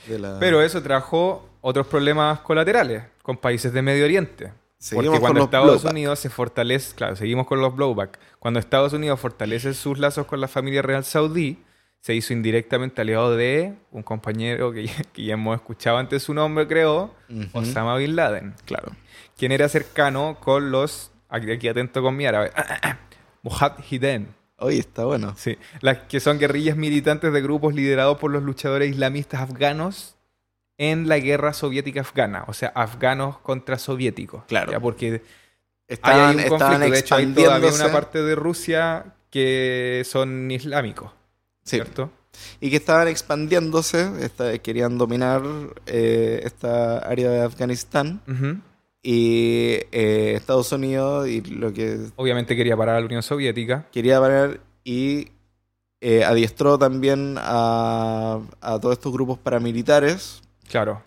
de la- Pero eso trajo otros problemas colaterales con países de Medio Oriente. Seguimos Porque cuando Estados blowback. Unidos se fortalece, claro, seguimos con los blowback. Cuando Estados Unidos fortalece sus lazos con la familia real saudí, se hizo indirectamente aliado de un compañero que, ya- que ya hemos escuchado antes su nombre, creo. Osama Bin Laden, Claro. quien era cercano con los, aquí, aquí atento con mi árabe, Mujahideen, Oye, está bueno. sí, las que son guerrillas militantes de grupos liderados por los luchadores islamistas afganos en la guerra soviética afgana, o sea, afganos contra soviéticos. Claro. Ya, porque hay Estaban, ahí un conflicto. De hecho, hay todavía una parte de Rusia que son islámicos, Sí. ¿cierto? Y que estaban expandiéndose, esta- querían dominar eh, esta área de Afganistán. Ujú. Y eh, Estados Unidos y lo que Obviamente quería parar a la Unión Soviética. quería parar y eh, adiestró también a, a todos estos grupos paramilitares Claro.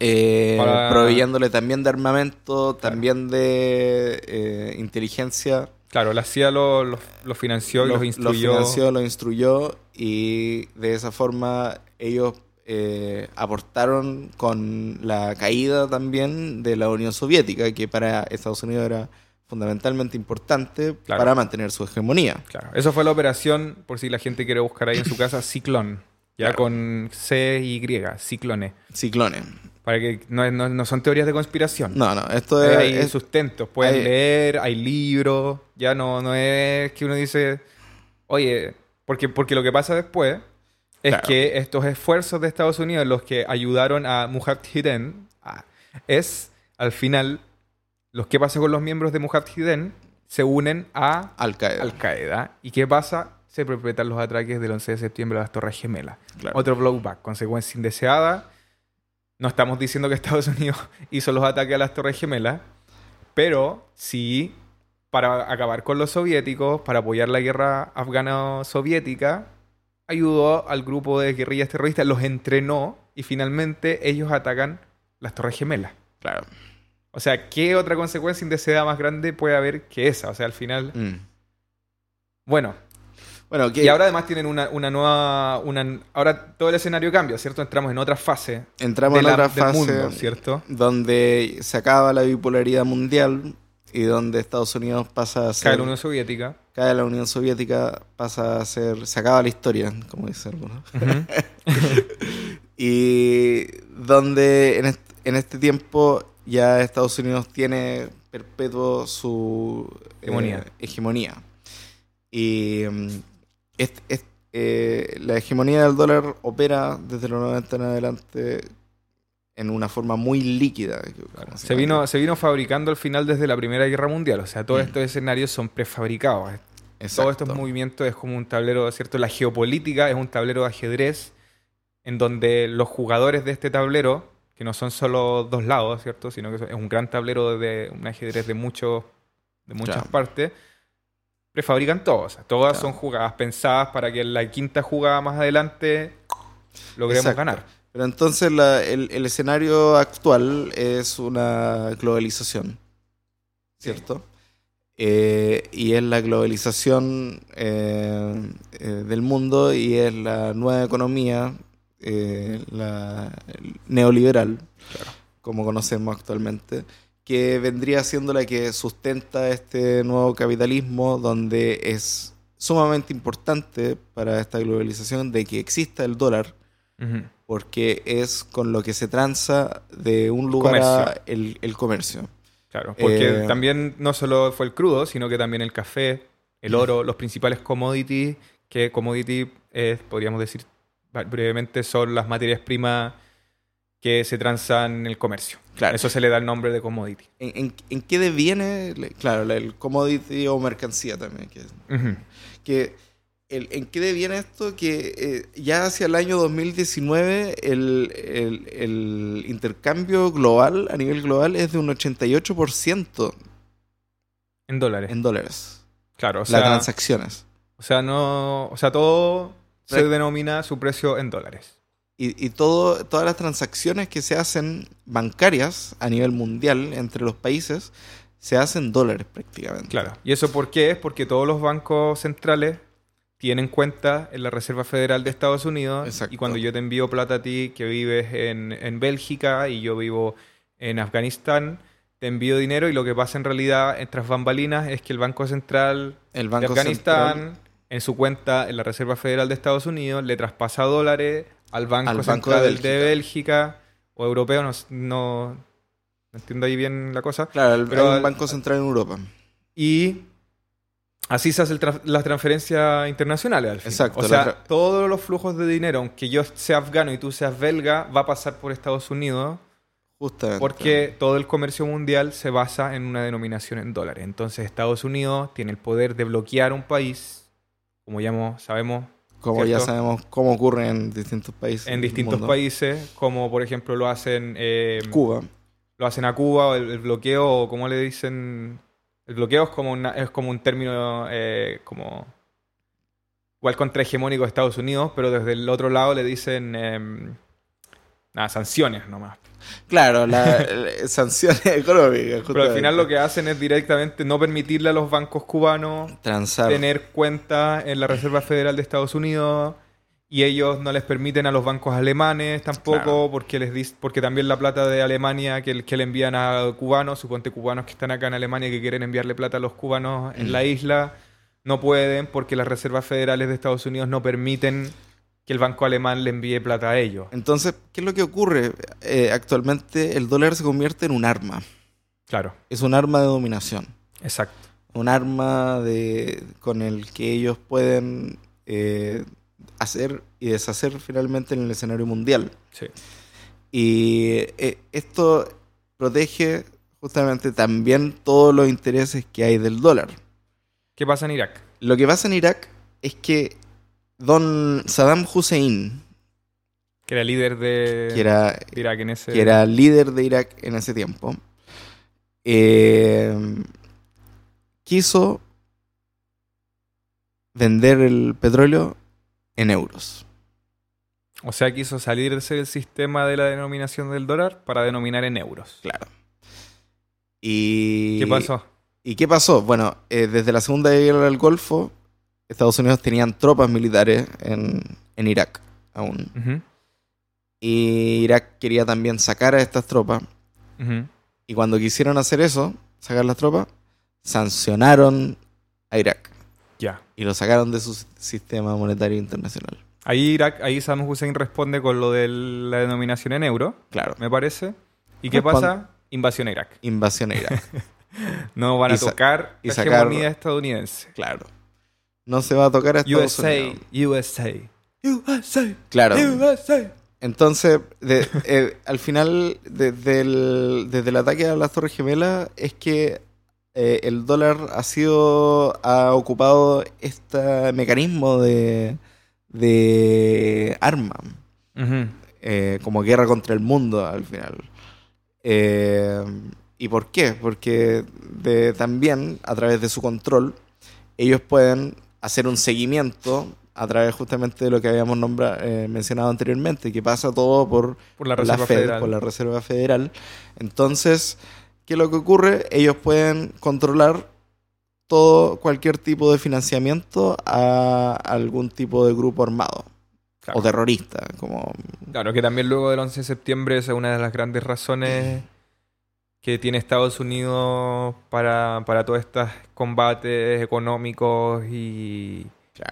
Eh, Para- proveyéndole también de armamento, también de eh, inteligencia Claro, la CIA los lo, lo financió y los, instruyó. Los financió, los instruyó y de esa forma ellos eh, aportaron con la caída también de la Unión Soviética, que para Estados Unidos era fundamentalmente importante para mantener su hegemonía. Claro, eso fue la operación, por si la gente quiere buscar ahí en su casa, Ciclón. Ya con C y Y, Ciclone. Ciclone. Para que no, no, son teorías de conspiración. No, no, esto es... Hay sustentos, pueden leer, hay libros, ya no, no es que uno dice, oye, porque, porque lo que pasa después es que estos esfuerzos de Estados Unidos, los que ayudaron a Mujahideen, es al final, los que pasa con los miembros de Mujahideen se unen a Al-Qaeda. Al ¿Y qué pasa? Se perpetran los ataques del 11 de septiembre a las Torres Gemelas. Otro blowback, consecuencia indeseada no estamos diciendo que Estados Unidos hizo los ataques a las Torres Gemelas, pero sí para acabar con los soviéticos, para apoyar la guerra afgano-soviética, ayudó al grupo de guerrillas terroristas, los entrenó y finalmente ellos atacan las Torres Gemelas. Claro. O sea, ¿qué otra consecuencia indeseada más grande puede haber que esa? O sea, al final. Mm. Bueno, y ahora además tienen una, nueva... Una, ahora todo el escenario cambia, ¿cierto? Entramos en otra fase. Entramos en otra fase mundo, ¿cierto? donde se acaba la bipolaridad mundial y donde Estados Unidos pasa a ser... Cae la Unión Soviética. Cae la Unión Soviética, pasa a ser... Se acaba la historia, como dice alguno. y donde en en este tiempo ya Estados Unidos tiene perpetuo su hegemonía. Eh, hegemonía. Y eh, la hegemonía del dólar opera desde los 90 en adelante en una forma muy líquida. Se, vino, se vino fabricando al final desde la Primera Guerra Mundial. O sea, todos mm. estos escenarios son prefabricados. Todos estos movimientos es como un tablero, ¿cierto? La geopolítica es un tablero de ajedrez en donde los jugadores de este tablero, que no son solo dos lados, ¿cierto? Sino que es un gran tablero de un ajedrez de, muchos de muchas partes prefabrican todas. Todas son jugadas pensadas para que en la quinta jugada más adelante logremos ganar. Pero entonces el, escenario actual es una globalización, ¿cierto? Eh, y es la globalización eh, eh, del mundo y es la nueva economía, la neoliberal, como conocemos actualmente, que vendría siendo la que sustenta este nuevo capitalismo, donde es sumamente importante para esta globalización de que exista el dólar, porque es con lo que se tranza de un lugar a el, comercio. Claro, porque eh, también no solo fue el crudo, sino que también el café, el oro, los principales commodities, que commodity, podríamos decir brevemente, son las materias primas que se transan en el comercio. Claro. Eso se le da el nombre de commodity. ¿En, en, qué deviene? Claro, el commodity o mercancía también. Que, el, ¿En qué deviene esto? Que eh, ya hacia el año 2019 el, el, el, intercambio global, a nivel global, es de un 88%. En dólares. En dólares. Claro, o sea... Las transacciones. O sea, no... O sea, todo se denomina su precio en dólares y, todo, todas las transacciones que se hacen bancarias a nivel mundial entre los países se hacen dólares prácticamente. Claro. ¿Y eso por qué? Es porque todos los bancos centrales tienen cuenta en la Reserva Federal de Estados Unidos. Exacto. Y cuando yo te envío plata a ti que vives en, en Bélgica y yo vivo en Afganistán, te envío dinero y lo que pasa en realidad tras bambalinas es que el Banco Central el banco de Afganistán, en su cuenta en la Reserva Federal de Estados Unidos, le traspasa dólares al Banco Central de Bélgica. o europeo, no, no, entiendo ahí bien la cosa. Claro, el, pero, Banco Central en Europa. Y así se hacen las transferencias internacionales al Exacto. O sea, todos los flujos de dinero, aunque yo sea afgano y tú seas belga, va a pasar por Estados Unidos. Justamente. Porque todo el comercio mundial se basa en una denominación en dólares. Entonces Estados Unidos tiene el poder de bloquear un país, como ya sabemos, como ya sabemos cómo ocurre en distintos países. En distintos países, como por ejemplo lo hacen... Eh, Cuba. Lo hacen a Cuba, el, bloqueo, o como le dicen... El bloqueo es como, es como un término eh, como... Igual contrahegemónico de Estados Unidos, pero desde el otro lado le dicen... Em, Nada, sanciones nomás. Claro, las sanciones económicas. Pero al final lo que hacen es directamente no permitirle a los bancos cubanos Transar. tener cuenta en la Reserva Federal de Estados Unidos y ellos no les permiten a los bancos alemanes tampoco Claro. porque les dis- porque también la plata de Alemania que, que le envían a cubanos, suponte cubanos que están acá en Alemania y que quieren enviarle plata a los cubanos en Mm. la isla, no pueden porque las reservas federales de Estados Unidos no permiten que el banco alemán le envíe plata a ellos. Entonces, ¿qué es lo que ocurre? Eh, actualmente el dólar se convierte en un arma. Claro, Es un arma de dominación. exacto. Un arma de, con el que ellos pueden eh, hacer y deshacer finalmente en el escenario mundial. Sí. Y eh, esto protege justamente también todos los intereses que hay del dólar. ¿Qué pasa en Irak? Lo que pasa en Irak es que don Saddam Hussein, Que era líder de, que era, de Irak en ese que era líder de Irak en ese tiempo, eh, quiso vender el petróleo en euros. O sea, quiso salirse del sistema de la denominación del dólar para denominar en euros. Claro. Y, ¿Qué pasó? ¿Y qué pasó? Bueno, eh, desde la Segunda Guerra del Golfo, Estados Unidos tenían tropas militares en, en Irak aún. Y Irak quería también sacar a estas tropas. Y cuando quisieron hacer eso, sacar las tropas, sancionaron a Irak. Ya. Y lo sacaron de su sistema monetario internacional. Ahí Irak, ahí Saddam Hussein responde con lo de la denominación en euro, Claro. me parece. ¿Y qué pasa? Invasión a Irak. Invasión a Irak. No van a Y tocar y la sacar- hegemonía estadounidense. claro. No se va a tocar a Estados USA, Unidos. USA. USA. Claro. USA. Entonces, de- eh, al final, desde el, desde el ataque a las Torres Gemelas, es que eh, el dólar ha sido, ha ocupado este mecanismo de, de arma, eh, como guerra contra el mundo al final. Eh, ¿Y por qué? Porque de- también, a través de su control, ellos pueden hacer un seguimiento a través justamente de lo que habíamos nombra- eh, mencionado anteriormente, que pasa todo por Por la la Reserva Fed, Federal. por la Reserva Federal. Entonces, ¿qué es lo que ocurre? Ellos pueden controlar todo, cualquier tipo de financiamiento a algún tipo de grupo armado Claro. o terrorista, como Claro, que también luego del 11 de septiembre esa es una de las grandes razones que tiene Estados Unidos para, para todos estos combates económicos y,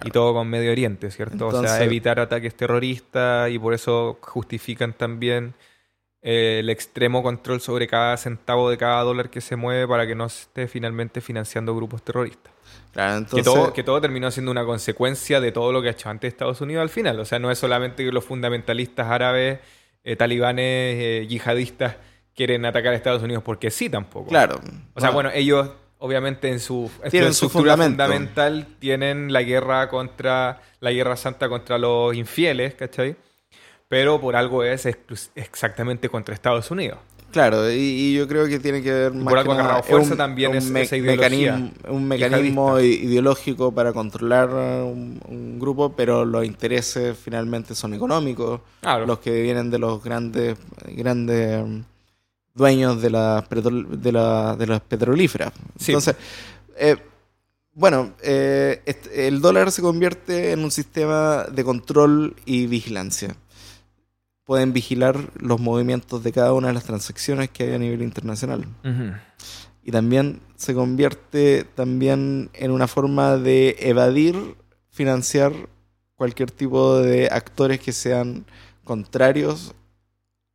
y todo con Medio Oriente, ¿cierto? o sea, evitar ataques terroristas y por eso justifican también eh, el extremo control sobre cada centavo de cada dólar que se mueve para que no se esté finalmente financiando grupos terroristas. Claro, Que, todo, que todo terminó siendo una consecuencia de todo lo que ha hecho antes Estados Unidos al final. O sea, no es solamente que los fundamentalistas árabes, eh, talibanes, eh, yihadistas quieren atacar a Estados Unidos porque sí tampoco. claro. O sea, No, bueno, ellos obviamente en su Tienen en su fundamento. fundamental tienen la guerra contra la guerra santa contra los infieles, ¿cachai? Pero por algo es exactamente contra Estados Unidos. Claro, y, y yo creo que tiene que ver más por algo que nada- fuerza un- también un es- me- esa ideología mecanismo, un mecanismo yihadista. ideológico para controlar un, un grupo, pero los intereses finalmente son económicos, Claro. los que vienen de los grandes grandes um, dueños de las petro- de, la- de las petrolíferas. Sí. Entonces, eh, bueno, eh, el dólar se convierte en un sistema de control y vigilancia. Pueden vigilar los movimientos de cada una de las transacciones que hay a nivel internacional. Y también se convierte también en una forma de evadir, financiar cualquier tipo de actores que sean contrarios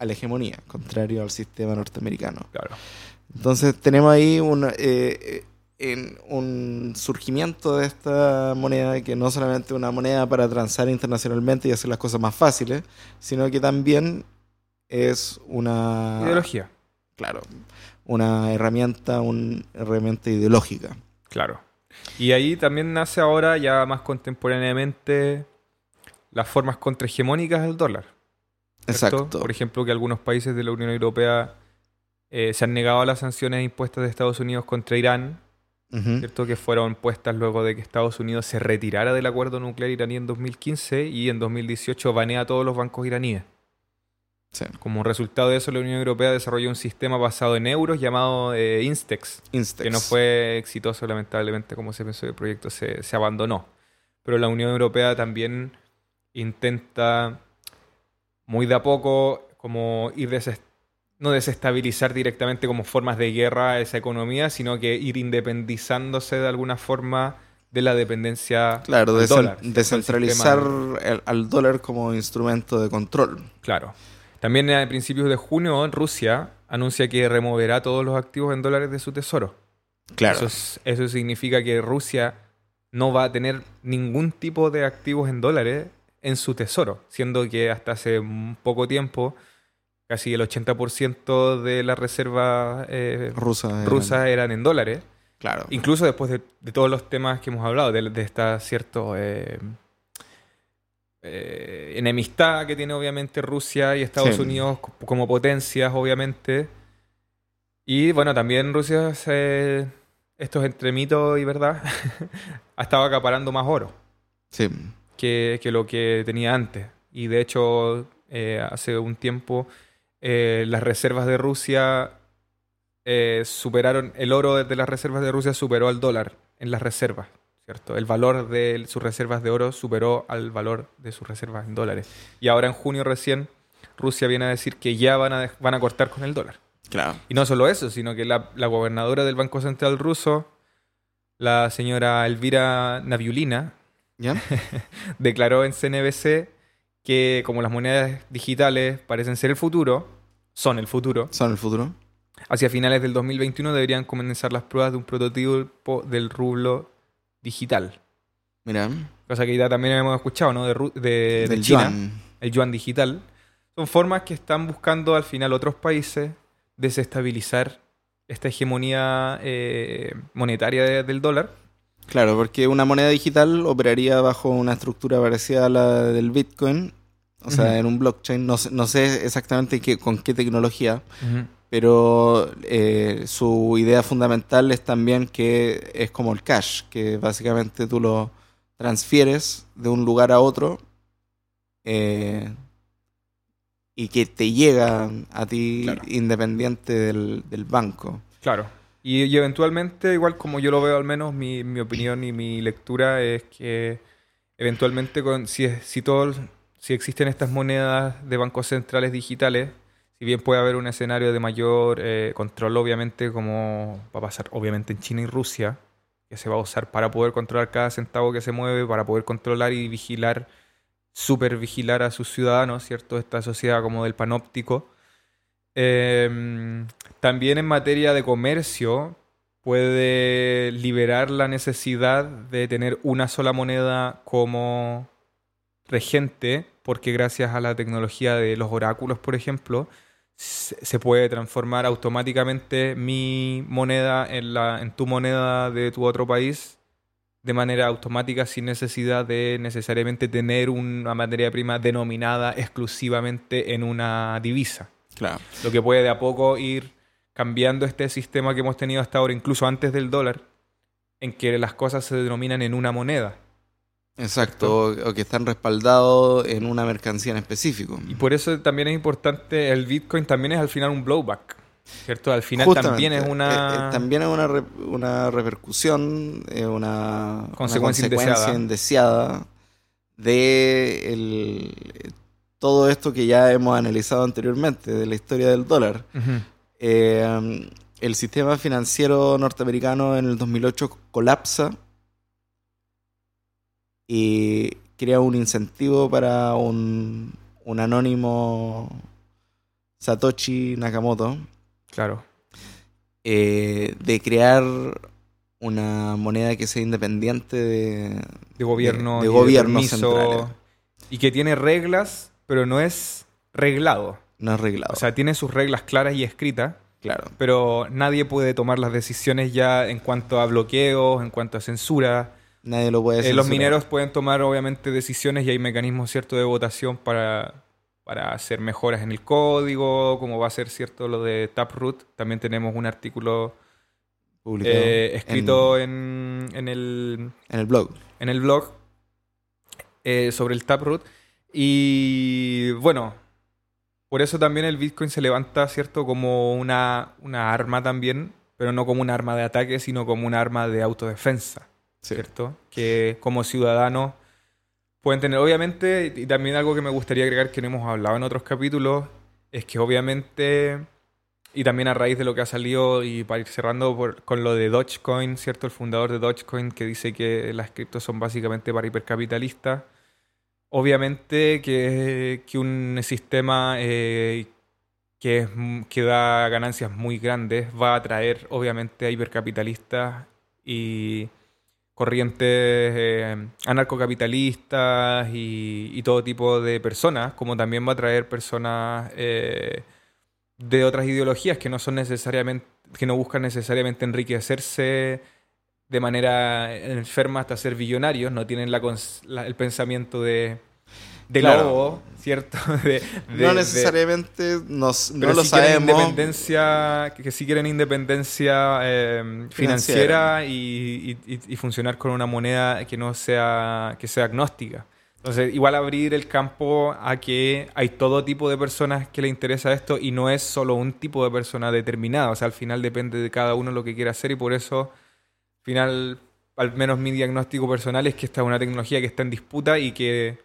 a la hegemonía, contrarios al sistema norteamericano. Claro. Entonces tenemos ahí un, eh, eh, en un surgimiento de esta moneda que no solamente es una moneda para transar internacionalmente y hacer las cosas más fáciles, sino que también es una Ideología. claro, una herramienta, una herramienta ideológica. Claro. Y ahí también nace ahora, ya más contemporáneamente, las formas contrahegemónicas del dólar. ¿Cierto? Exacto. Por ejemplo, que algunos países de la Unión Europea eh, se han negado a las sanciones impuestas de Estados Unidos contra Irán. ¿cierto? Que fueron puestas luego de que Estados Unidos se retirara del acuerdo nuclear iraní en 2015 y en 2018 banea a todos los bancos iraníes. Sí. Como resultado de eso, la Unión Europea desarrolló un sistema basado en euros llamado eh, Instex, Instex. que no fue exitoso, lamentablemente, como se pensó, el proyecto se, se abandonó. Pero la Unión Europea también intenta muy de a poco como ir no desestabilizar directamente como formas de guerra esa economía, sino que ir independizándose de alguna forma de la dependencia Claro. El descentralizar el- al dólar como instrumento de control. Claro. También a principios de junio, Rusia anuncia que removerá todos los activos en dólares de su tesoro. Claro. Eso, es- eso significa que Rusia no va a tener ningún tipo de activos en dólares en su tesoro, siendo que hasta hace un poco tiempo casi el 80% de las reservas eh, Rusa. rusas eran en dólares. Claro. Incluso después de, de todos los temas que hemos hablado, de, de esta cierto eh, eh, enemistad que tiene obviamente Rusia y Estados Sí. Unidos co- como potencias, obviamente. Y bueno, también Rusia, se- estos entre mito y verdad, ha estado acaparando más oro Sí. Que, que lo que tenía antes. Y de hecho, eh, hace un tiempo, eh, las reservas de Rusia eh, superaron, el oro de las reservas de Rusia superó al dólar en las reservas, ¿cierto? El valor de sus reservas de oro superó al valor de sus reservas en dólares. Y ahora en junio recién, Rusia viene a decir que ya van a, van a cortar con el dólar. Claro. Y no solo eso, sino que la, la gobernadora del Banco Central ruso, la señora Elvira Naviulina, ¿Ya? declaró en CNBC que como las monedas digitales parecen ser el futuro, son el futuro, Son el futuro. hacia finales del 2021 deberían comenzar las pruebas de un prototipo del rublo digital. Mira. Cosa que ya también hemos escuchado, ¿no? De, del China, yuan. el yuan digital. Son formas que están buscando al final otros países desestabilizar esta hegemonía eh, monetaria de- del dólar. Claro, porque una moneda digital operaría bajo una estructura parecida a la del Bitcoin. O sea, en un blockchain. No sé, no sé exactamente qué, con qué tecnología. Pero eh, su idea fundamental es también que es como el cash, que básicamente tú lo transfieres de un lugar a otro eh, y que te llega a ti Claro. independiente del, del banco. Claro. Y, eventualmente, igual como yo lo veo al menos, mi, mi opinión y mi lectura es que eventualmente con, si, si, todo, si existen estas monedas de bancos centrales digitales, si bien puede haber un escenario de mayor eh, control, obviamente, como va a pasar obviamente en China y Rusia, que se va a usar para poder controlar cada centavo que se mueve, para poder controlar y vigilar, super vigilar a sus ciudadanos, ¿cierto? Esta sociedad como del panóptico. Em, también en materia de comercio puede liberar la necesidad de tener una sola moneda como regente, porque gracias a la tecnología de los oráculos, por ejemplo, se puede transformar automáticamente mi moneda en, la, en tu moneda de tu otro país de manera automática sin necesidad de necesariamente tener una materia prima denominada exclusivamente en una divisa. Claro. Lo que puede de a poco ir cambiando este sistema que hemos tenido hasta ahora, incluso antes del dólar, en que las cosas se denominan en una moneda. Exacto, o, o que están respaldados en una mercancía en específico. Y por eso también es importante, el Bitcoin también es al final un blowback, ¿cierto? Al final Justamente, también es eh, una... eh, también es una, re- una repercusión, eh, una, una Consecuencia consecuencia indeseada. indeseada de el- todo esto que ya hemos analizado anteriormente, de la historia del dólar. Ujú. Eh, el sistema financiero norteamericano en el 2008 colapsa y crea un incentivo para un, un anónimo Satoshi Nakamoto Claro. eh, de crear una moneda que sea independiente de, De gobierno. de y gobiernos permiso, centrales. Y que tiene reglas, pero no es reglado. No arreglado. O sea, tiene sus reglas claras y escritas, claro. pero nadie puede tomar las decisiones ya en cuanto a bloqueos, en cuanto a censura. Nadie lo puede Eh, los mineros pueden tomar obviamente decisiones y hay mecanismos ciertos de votación para, para hacer mejoras en el código, como va a ser cierto lo de Taproot. También tenemos un artículo eh, escrito en, en el, en el blog. en el blog eh, sobre el Taproot. Y bueno, por eso también el Bitcoin se levanta, ¿cierto? Como una, una arma también, pero no como un arma de ataque, sino como un arma de autodefensa, ¿cierto? Que como ciudadanos pueden tener, obviamente, y también algo que me gustaría agregar que no hemos hablado en otros capítulos, es que obviamente, y también a raíz de lo que ha salido, y para ir cerrando con lo de Dogecoin, ¿cierto? El fundador de Dogecoin que dice que las criptos son básicamente para hipercapitalistas Obviamente que, que un sistema eh, que, que da ganancias muy grandes va a atraer obviamente a hipercapitalistas y corrientes eh, anarcocapitalistas y, todo tipo de personas, como también va a atraer personas eh, de otras ideologías que no son necesariamente, que no buscan necesariamente enriquecerse de manera enferma hasta ser billonarios, no tienen el pensamiento de, de lobo, ¿cierto? no necesariamente nos, no lo sabemos. Independencia, que, si quieren independencia eh, financiera, y, funcionar con una moneda que no sea, que sea agnóstica. Entonces, igual abrir el campo a que hay todo tipo de personas que le interesa esto y no es solo un tipo de persona determinada. O sea, al final depende de cada uno lo que quiera hacer y por eso final, al menos mi diagnóstico personal es que esta es una tecnología que está en disputa y que,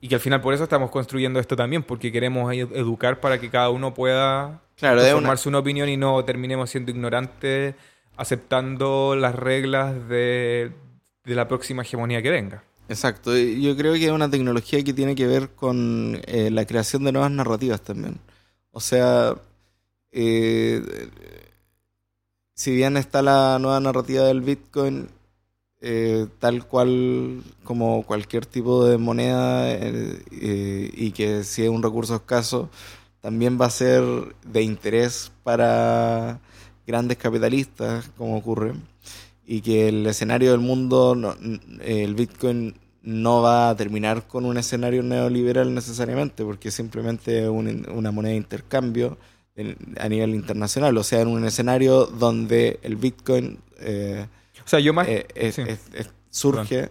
y que al final por eso estamos construyendo esto también, porque queremos educar para que cada uno pueda claro, formarse una... opinión y no terminemos siendo ignorantes aceptando las reglas de, la próxima hegemonía que venga. Exacto, yo creo que es una tecnología que tiene que ver con eh, la creación de nuevas narrativas también. O sea, eh, si bien está la nueva narrativa del Bitcoin, eh, tal cual como cualquier tipo de moneda eh, eh, y que si es un recurso escaso, también va a ser de interés para grandes capitalistas, como ocurre, y que el escenario del mundo, el Bitcoin no va a terminar con un escenario neoliberal necesariamente, porque es simplemente una moneda de intercambio a nivel internacional, o sea, en un escenario donde el Bitcoin eh, o sea, yo más, eh, surge,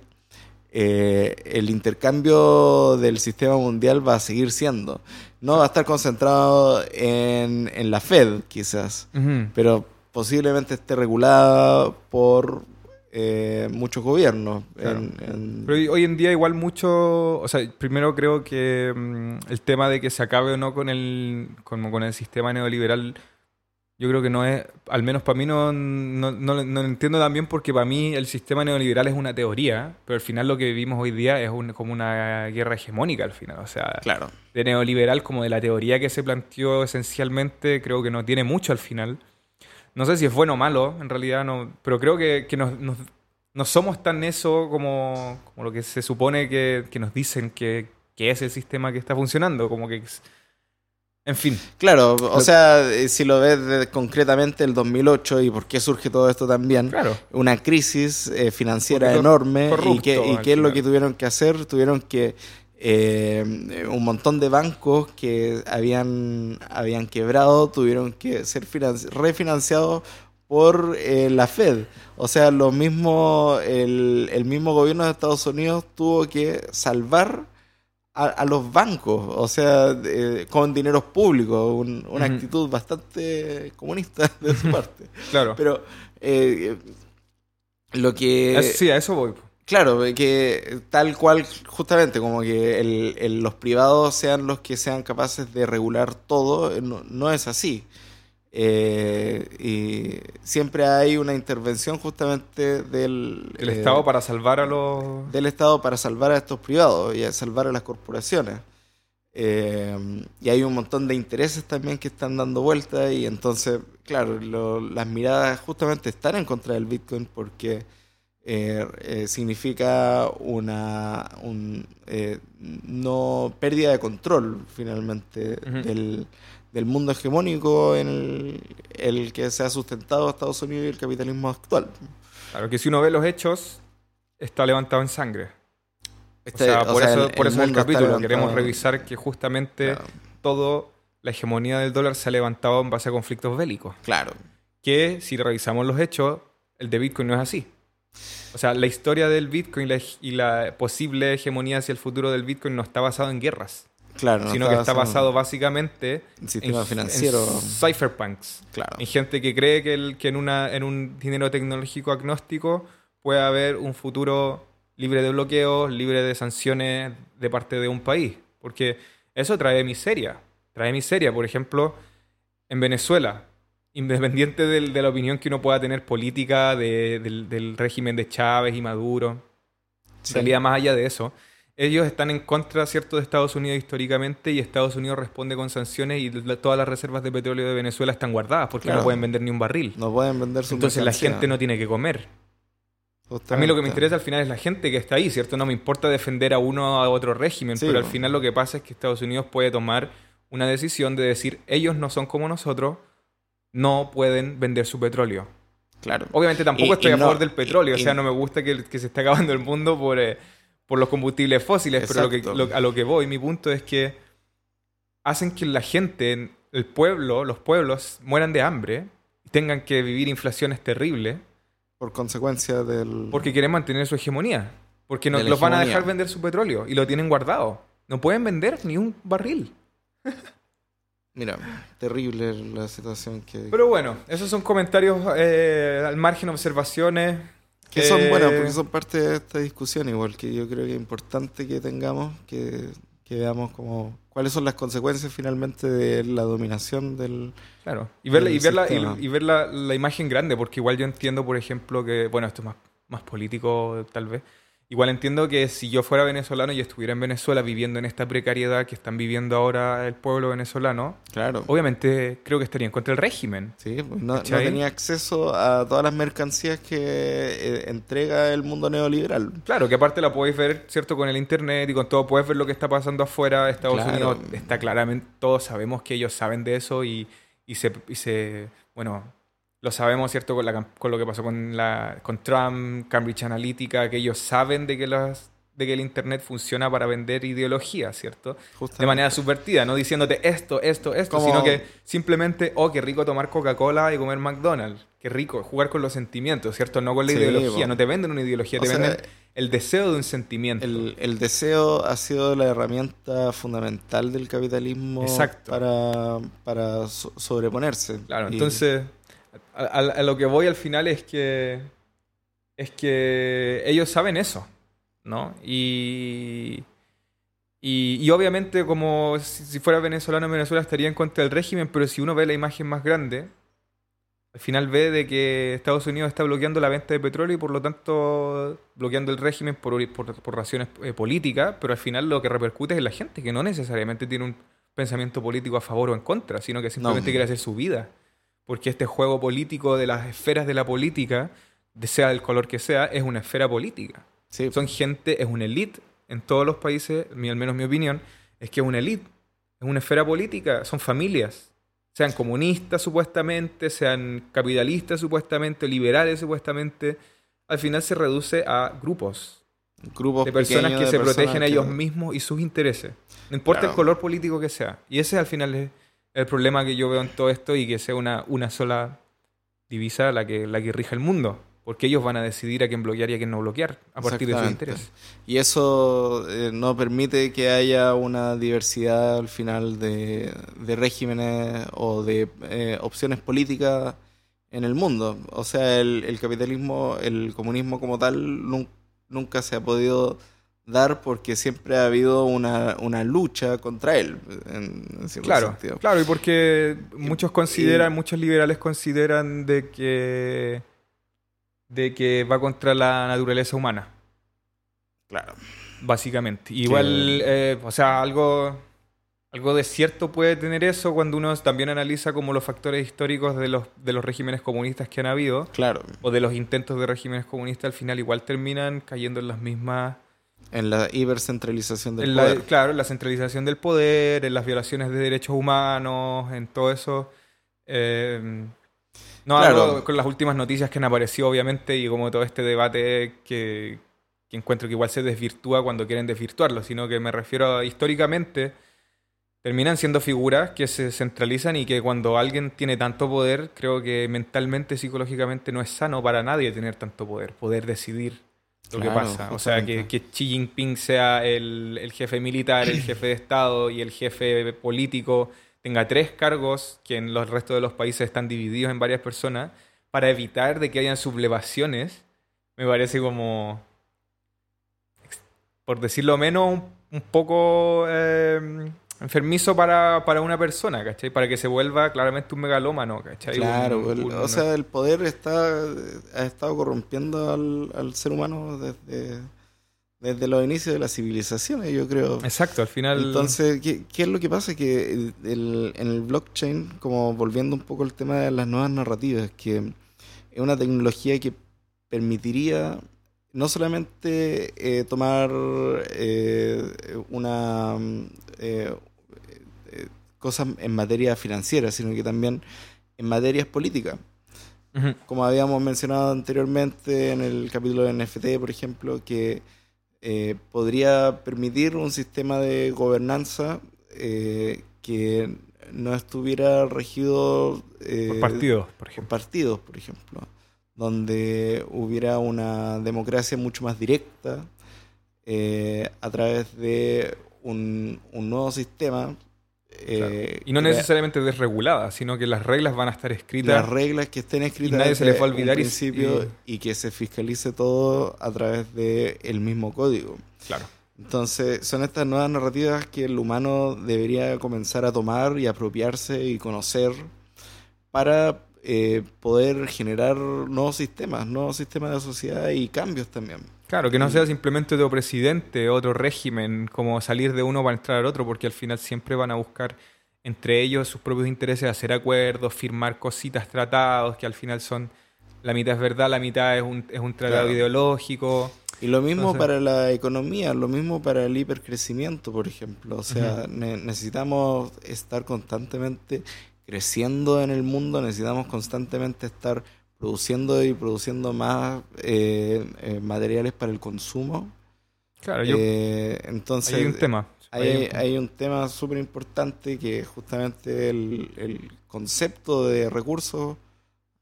eh, el intercambio del sistema mundial va a seguir siendo. No va a estar concentrado en, en la Fed, quizás, pero posiblemente esté regulada por eh, muchos gobiernos. Pero hoy en día igual mucho, o sea, primero creo que mm, el tema de que se acabe o no con el, con, con, el sistema neoliberal, yo creo que no es, al menos para mí no, no, no, lo entiendo también porque para mí el sistema neoliberal es una teoría, pero al final lo que vivimos hoy día es como una guerra hegemónica al final, o sea, claro. de neoliberal como de la teoría que se planteó esencialmente, creo que no tiene mucho al final. No sé si es bueno o malo, en realidad, no, pero creo que, no somos tan eso como, como, lo que se supone que, nos dicen que, es el sistema que está funcionando. Como que. En fin. Claro, o sea, eh, si lo ves concretamente el 2008 y por qué surge todo esto también, claro. una crisis eh, financiera enorme y, que, y qué es lo que tuvieron que hacer, tuvieron que eh, un montón de bancos que habían, habían quebrado tuvieron que ser refinanciados por eh, la Fed. O sea, lo mismo, el, el, mismo gobierno de Estados Unidos tuvo que salvar a, los bancos, o sea, con dineros públicos, una actitud bastante comunista de su parte. claro. Pero eh, lo que... sí, a eso voy. Claro, que tal cual, justamente, como que el, los privados sean los que sean capaces de regular todo, no, es así. Eh, y siempre hay una intervención justamente del... El Estado eh, para salvar a los... Del Estado para salvar a estos privados y a salvar a las corporaciones. Eh, y hay un montón de intereses también que están dando vuelta y entonces, claro, las miradas justamente están en contra del Bitcoin porque eh, eh, significa una eh, no pérdida de control finalmente del, mundo hegemónico en el, que se ha sustentado Estados Unidos y el capitalismo actual. Claro que si uno ve los hechos, está levantado en sangre. por, eso, por eso el capítulo queremos revisar que justamente todo la hegemonía del dólar se ha levantado en base a conflictos bélicos. Claro. Que si revisamos los hechos, el de Bitcoin no es así. O sea, la historia del Bitcoin y la posible hegemonía hacia el futuro del Bitcoin no está basado en guerras. Claro, no sino que está basado básicamente en sistema en- financiero. en cypherpunks. Claro. En gente que cree que, el- que en, una, en un dinero tecnológico agnóstico puede haber un futuro libre de bloqueos, libre de sanciones de parte de un país. Porque eso trae miseria. Trae miseria, por ejemplo, en Venezuela. Independiente del- de la opinión que uno pueda tener política de- del, del régimen de Chávez y Maduro, Sí. en realidad, más allá de eso, ellos están en contra, ¿cierto?, de Estados Unidos históricamente y Estados Unidos responde con sanciones y la- todas las reservas de petróleo de Venezuela están guardadas porque Claro. no pueden vender ni un barril. No pueden vender su Entonces la gente no tiene que comer. A mí lo que me interesa al final es la gente que está ahí, ¿cierto? No me importa defender a uno o a otro régimen, Sí, pero al final lo que pasa es que Estados Unidos puede tomar una decisión de decir, ellos no son como nosotros, no pueden vender su petróleo. Claro. Obviamente tampoco Y- estoy y a no- favor del petróleo, y- o sea, no me gusta que, que se esté acabando el mundo por, eh, por los combustibles fósiles, pero lo que- Exacto. lo- a lo que voy, mi punto es que hacen que la gente, el pueblo, los pueblos mueran de hambre y tengan que vivir inflaciones terribles Por consecuencia del. porque quieren mantener su hegemonía. Porque no, los van a dejar vender su petróleo y lo tienen guardado. No pueden vender ni un barril. Mira, terrible la situación que. Pero bueno, esos son comentarios eh, al margen, observaciones. que son Eh, buenas porque son parte de esta discusión, igual que yo creo que es importante que tengamos, que, que veamos como cuáles son las consecuencias finalmente de la dominación del. Claro, y ver, y ver, la, y, y ver la, la imagen grande, porque igual yo entiendo, por ejemplo, que, bueno, esto es más, más político tal vez, igual entiendo que si yo fuera venezolano y estuviera en Venezuela viviendo en esta precariedad que están viviendo ahora el pueblo venezolano, Claro. obviamente creo que estaría en contra del régimen. Sí, pues no, tenía acceso a todas las mercancías que eh, entrega el mundo neoliberal. Claro, que aparte la podéis ver, ¿cierto? Con el internet y con todo, puedes ver lo que está pasando afuera. Estados Claro. Unidos está claramente, todos sabemos que ellos saben de eso y, y se, y se- bueno, lo sabemos, ¿cierto? Con, la, con lo que pasó con, la, con Trump, Cambridge Analytica, que ellos saben de que, las, de que el internet funciona para vender ideología, ¿cierto? De manera subvertida, no diciéndote esto, esto, esto, Como- sino que simplemente, oh, qué rico tomar Coca-Cola y comer McDonald's. Qué rico, jugar con los sentimientos, ¿cierto? No con la Sí, ideología, no te venden una ideología, O te sea, venden el deseo de un sentimiento. El, el deseo ha sido la herramienta fundamental del capitalismo Exacto. para, para so- sobreponerse. Claro, Y- entonces, a, a- a lo que voy al final es que es que ellos saben eso, ¿no? Y, y, y obviamente como si, si fuera venezolano en Venezuela estaría en contra del régimen, pero si uno ve la imagen más grande, al final ve de que Estados Unidos está bloqueando la venta de petróleo y por lo tanto bloqueando el régimen por, por, por razones eh, políticas, pero al final lo que repercute es en la gente, que no necesariamente tiene un pensamiento político a favor o en contra, sino que simplemente No. quiere hacer su vida. Porque este juego político de las esferas de la política, de sea del color que sea, es una esfera política. sí, Son gente, es una elite en todos los países, al menos mi opinión, es que es una elite, es una esfera política, son familias. Sean comunistas supuestamente, sean capitalistas supuestamente, liberales supuestamente, al final se reduce a grupos grupos de personas que de se personas protegen a ellos mismos y sus intereses. No importa Claro. el color político que sea. Y ese al final es el problema que yo veo en todo esto y que sea una, una sola divisa la que, la que rija el mundo. Porque ellos van a decidir a quién bloquear y a quién no bloquear a partir de sus intereses. Y eso eh, no permite que haya una diversidad al final de, de regímenes o de eh, opciones políticas en el mundo. O sea, el, el capitalismo, el comunismo como tal, nun- nunca se ha podido dar porque siempre ha habido una, una lucha contra él, en, en Claro, sentido. claro, y porque muchos consideran, y- muchos liberales consideran de que de que va contra la naturaleza humana, Claro. básicamente. Igual, eh, o sea, algo, algo de cierto puede tener eso cuando uno también analiza como los factores históricos de los, de los regímenes comunistas que han habido, Claro. o de los intentos de regímenes comunistas, al final igual terminan cayendo en las mismas En la hipercentralización del en la- poder. claro, en la centralización del poder, en las violaciones de derechos humanos, en todo eso. Eh, no Claro. hablo con las últimas noticias que han aparecido, obviamente, y como todo este debate que, que encuentro que igual se desvirtúa cuando quieren desvirtuarlo, sino que me refiero a históricamente, terminan siendo figuras que se centralizan y que cuando alguien tiene tanto poder, creo que mentalmente, psicológicamente no es sano para nadie tener tanto poder, poder decidir lo que pasa. O sea, que, que Xi Jinping sea el, el jefe militar, el jefe de Estado y el jefe político, tenga tres cargos, que en los restos de los países están divididos en varias personas, para evitar de que hayan sublevaciones, me parece como, por decirlo menos, un, un poco eh, enfermizo para, para una persona, ¿cachai? Para que se vuelva claramente un megalómano, ¿cachai? Claro, Un- el- un- o sea, el poder está ha estado corrompiendo al, al ser humano desde, desde los inicios de las civilizaciones, yo creo. Exacto, al final... Entonces, ¿qué, qué es lo que pasa? Que el- el- en el blockchain, como volviendo un poco al tema de las nuevas narrativas, que es una tecnología que permitiría no solamente eh, tomar eh, una eh, eh, cosas en materia financiera, sino que también en materias políticas. Como habíamos mencionado anteriormente en el capítulo de NFT, por ejemplo, que eh, podría permitir un sistema de gobernanza eh, que no estuviera regido Por partidos, por por ejemplo. partidos, por ejemplo, donde hubiera una democracia mucho más directa a través de un, un nuevo sistema. Eh, Y no necesariamente desregulada, sino que las reglas van a estar escritas. las reglas que estén escritas nadie se les va a olvidar y- principio y, que se fiscalice todo a través del el mismo código. Claro. Entonces, son estas nuevas narrativas que el humano debería comenzar a tomar y apropiarse y conocer para eh, poder generar nuevos sistemas, nuevos sistemas de sociedad y cambios también. Claro, que no sea simplemente otro presidente, otro régimen, como salir de uno para entrar al otro, porque al final siempre van a buscar entre ellos sus propios intereses, hacer acuerdos, firmar cositas, tratados, que al final son la mitad es verdad, la mitad es un, es un tratado Claro. ideológico. Y lo mismo Entonces- para la economía, lo mismo para el hipercrecimiento, por ejemplo. O sea, ne- necesitamos estar constantemente creciendo en el mundo, necesitamos constantemente estar produciendo y produciendo más eh, eh, materiales para el consumo. Claro, yo, Eh, entonces, hay un tema. hay, Hay un- hay un tema súper importante que es justamente el, el concepto de recursos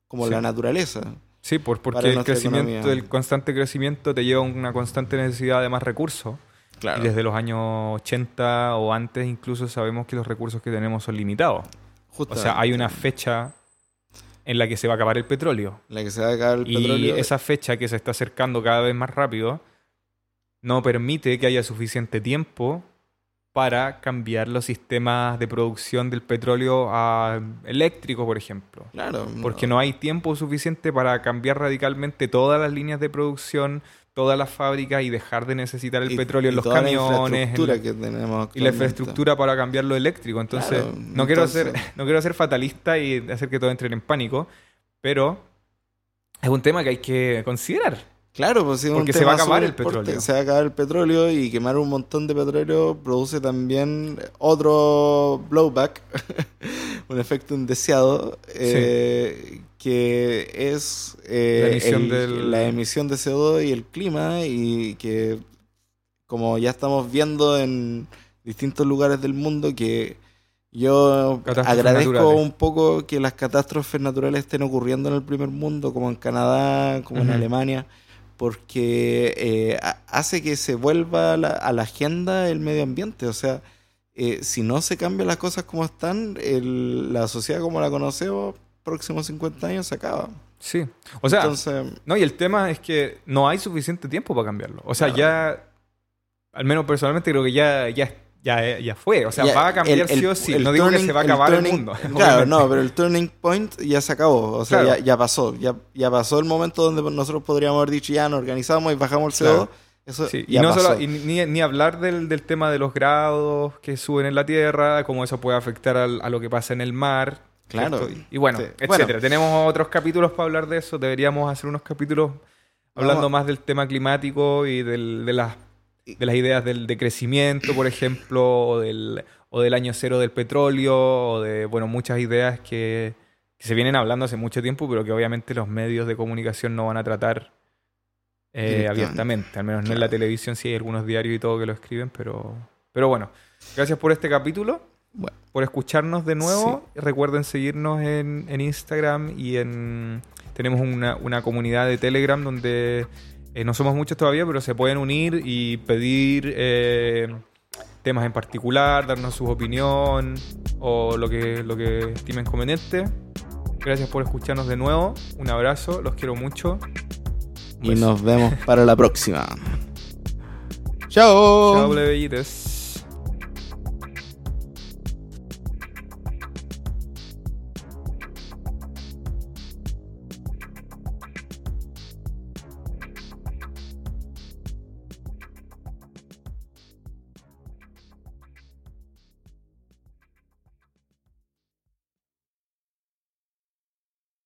como Sí. la naturaleza. Sí, por, porque el crecimiento, economía. el constante crecimiento te lleva a una constante necesidad de más recursos. Claro. Y desde los años 80 o antes incluso sabemos que los recursos que tenemos son limitados. O sea, hay una fecha en la que se va a acabar el petróleo. La que se va a acabar el y petróleo. esa fecha que se está acercando cada vez más rápido no permite que haya suficiente tiempo para cambiar los sistemas de producción del petróleo a eléctrico, por ejemplo. Claro. Porque no hay tiempo suficiente para cambiar radicalmente todas las líneas de producción, todas las fábricas y dejar de necesitar el y- petróleo en los toda la camiones, la- que tenemos y la infraestructura para cambiarlo eléctrico. Entonces, Claro, no, quiero ser, no quiero ser fatalista y hacer que todos entren en pánico, pero es un tema que hay que considerar. Claro, pues sí, es un Porque se tema va a acabar el petróleo. Se va a acabar el petróleo y quemar un montón de petróleo produce también otro blowback, un efecto indeseado, eh, que es eh, La emisión el- del- la emisión de CO2 y el clima y que como ya estamos viendo en distintos lugares del mundo que yo agradezco naturales. un poco que las catástrofes naturales estén ocurriendo en el primer mundo, como en Canadá, como en. Alemania, porque eh, ha- hace que se vuelva a la, a la agenda el medio ambiente. O sea, eh, si no se cambian las cosas como están, el- la sociedad como la conocemos, próximos 50 años se acaba. Sí. O sea, Entonces, no, y el tema es que no hay suficiente tiempo para cambiarlo. O sea, ya, al menos personalmente creo que ya, ya, ya, ya fue. O sea, ya, va a cambiar el- sí o sí. el No digo que se va a acabar el, mundo. Claro, no, pero el turning point ya se acabó. O sea, Claro. ya, ya pasó. Ya, ya pasó el momento donde nosotros podríamos haber dicho ya nos organizamos y bajamos el CO2. Claro. Eso Sí, y ya no pasó. solo, y ni, ni hablar del, del tema de los grados que suben en la Tierra, cómo eso puede afectar al- a lo que pasa en el mar. Claro. Y bueno, Sí. etcétera. Bueno. Tenemos otros capítulos para hablar de eso. Deberíamos hacer unos capítulos hablando Vamos. más del tema climático y del- de, las, de las ideas del, de crecimiento, por ejemplo, o del, o del año cero del petróleo, o de, bueno, muchas ideas que, que se vienen hablando hace mucho tiempo, pero que obviamente los medios de comunicación no van a tratar eh, abiertamente. Al menos no en la televisión, sí hay algunos diarios y todo que lo escriben, pero, pero bueno. Gracias por este capítulo Bueno. por escucharnos de nuevo. Recuerden seguirnos en, en Instagram y en tenemos una, una comunidad de Telegram donde Eh, no somos muchos todavía, pero se pueden unir y pedir eh, temas en particular, darnos su opinión o lo que, lo que estimen conveniente. Gracias por escucharnos de nuevo. Un abrazo, los quiero mucho. Y nos vemos para la próxima. Chao. Chao, plebeyites.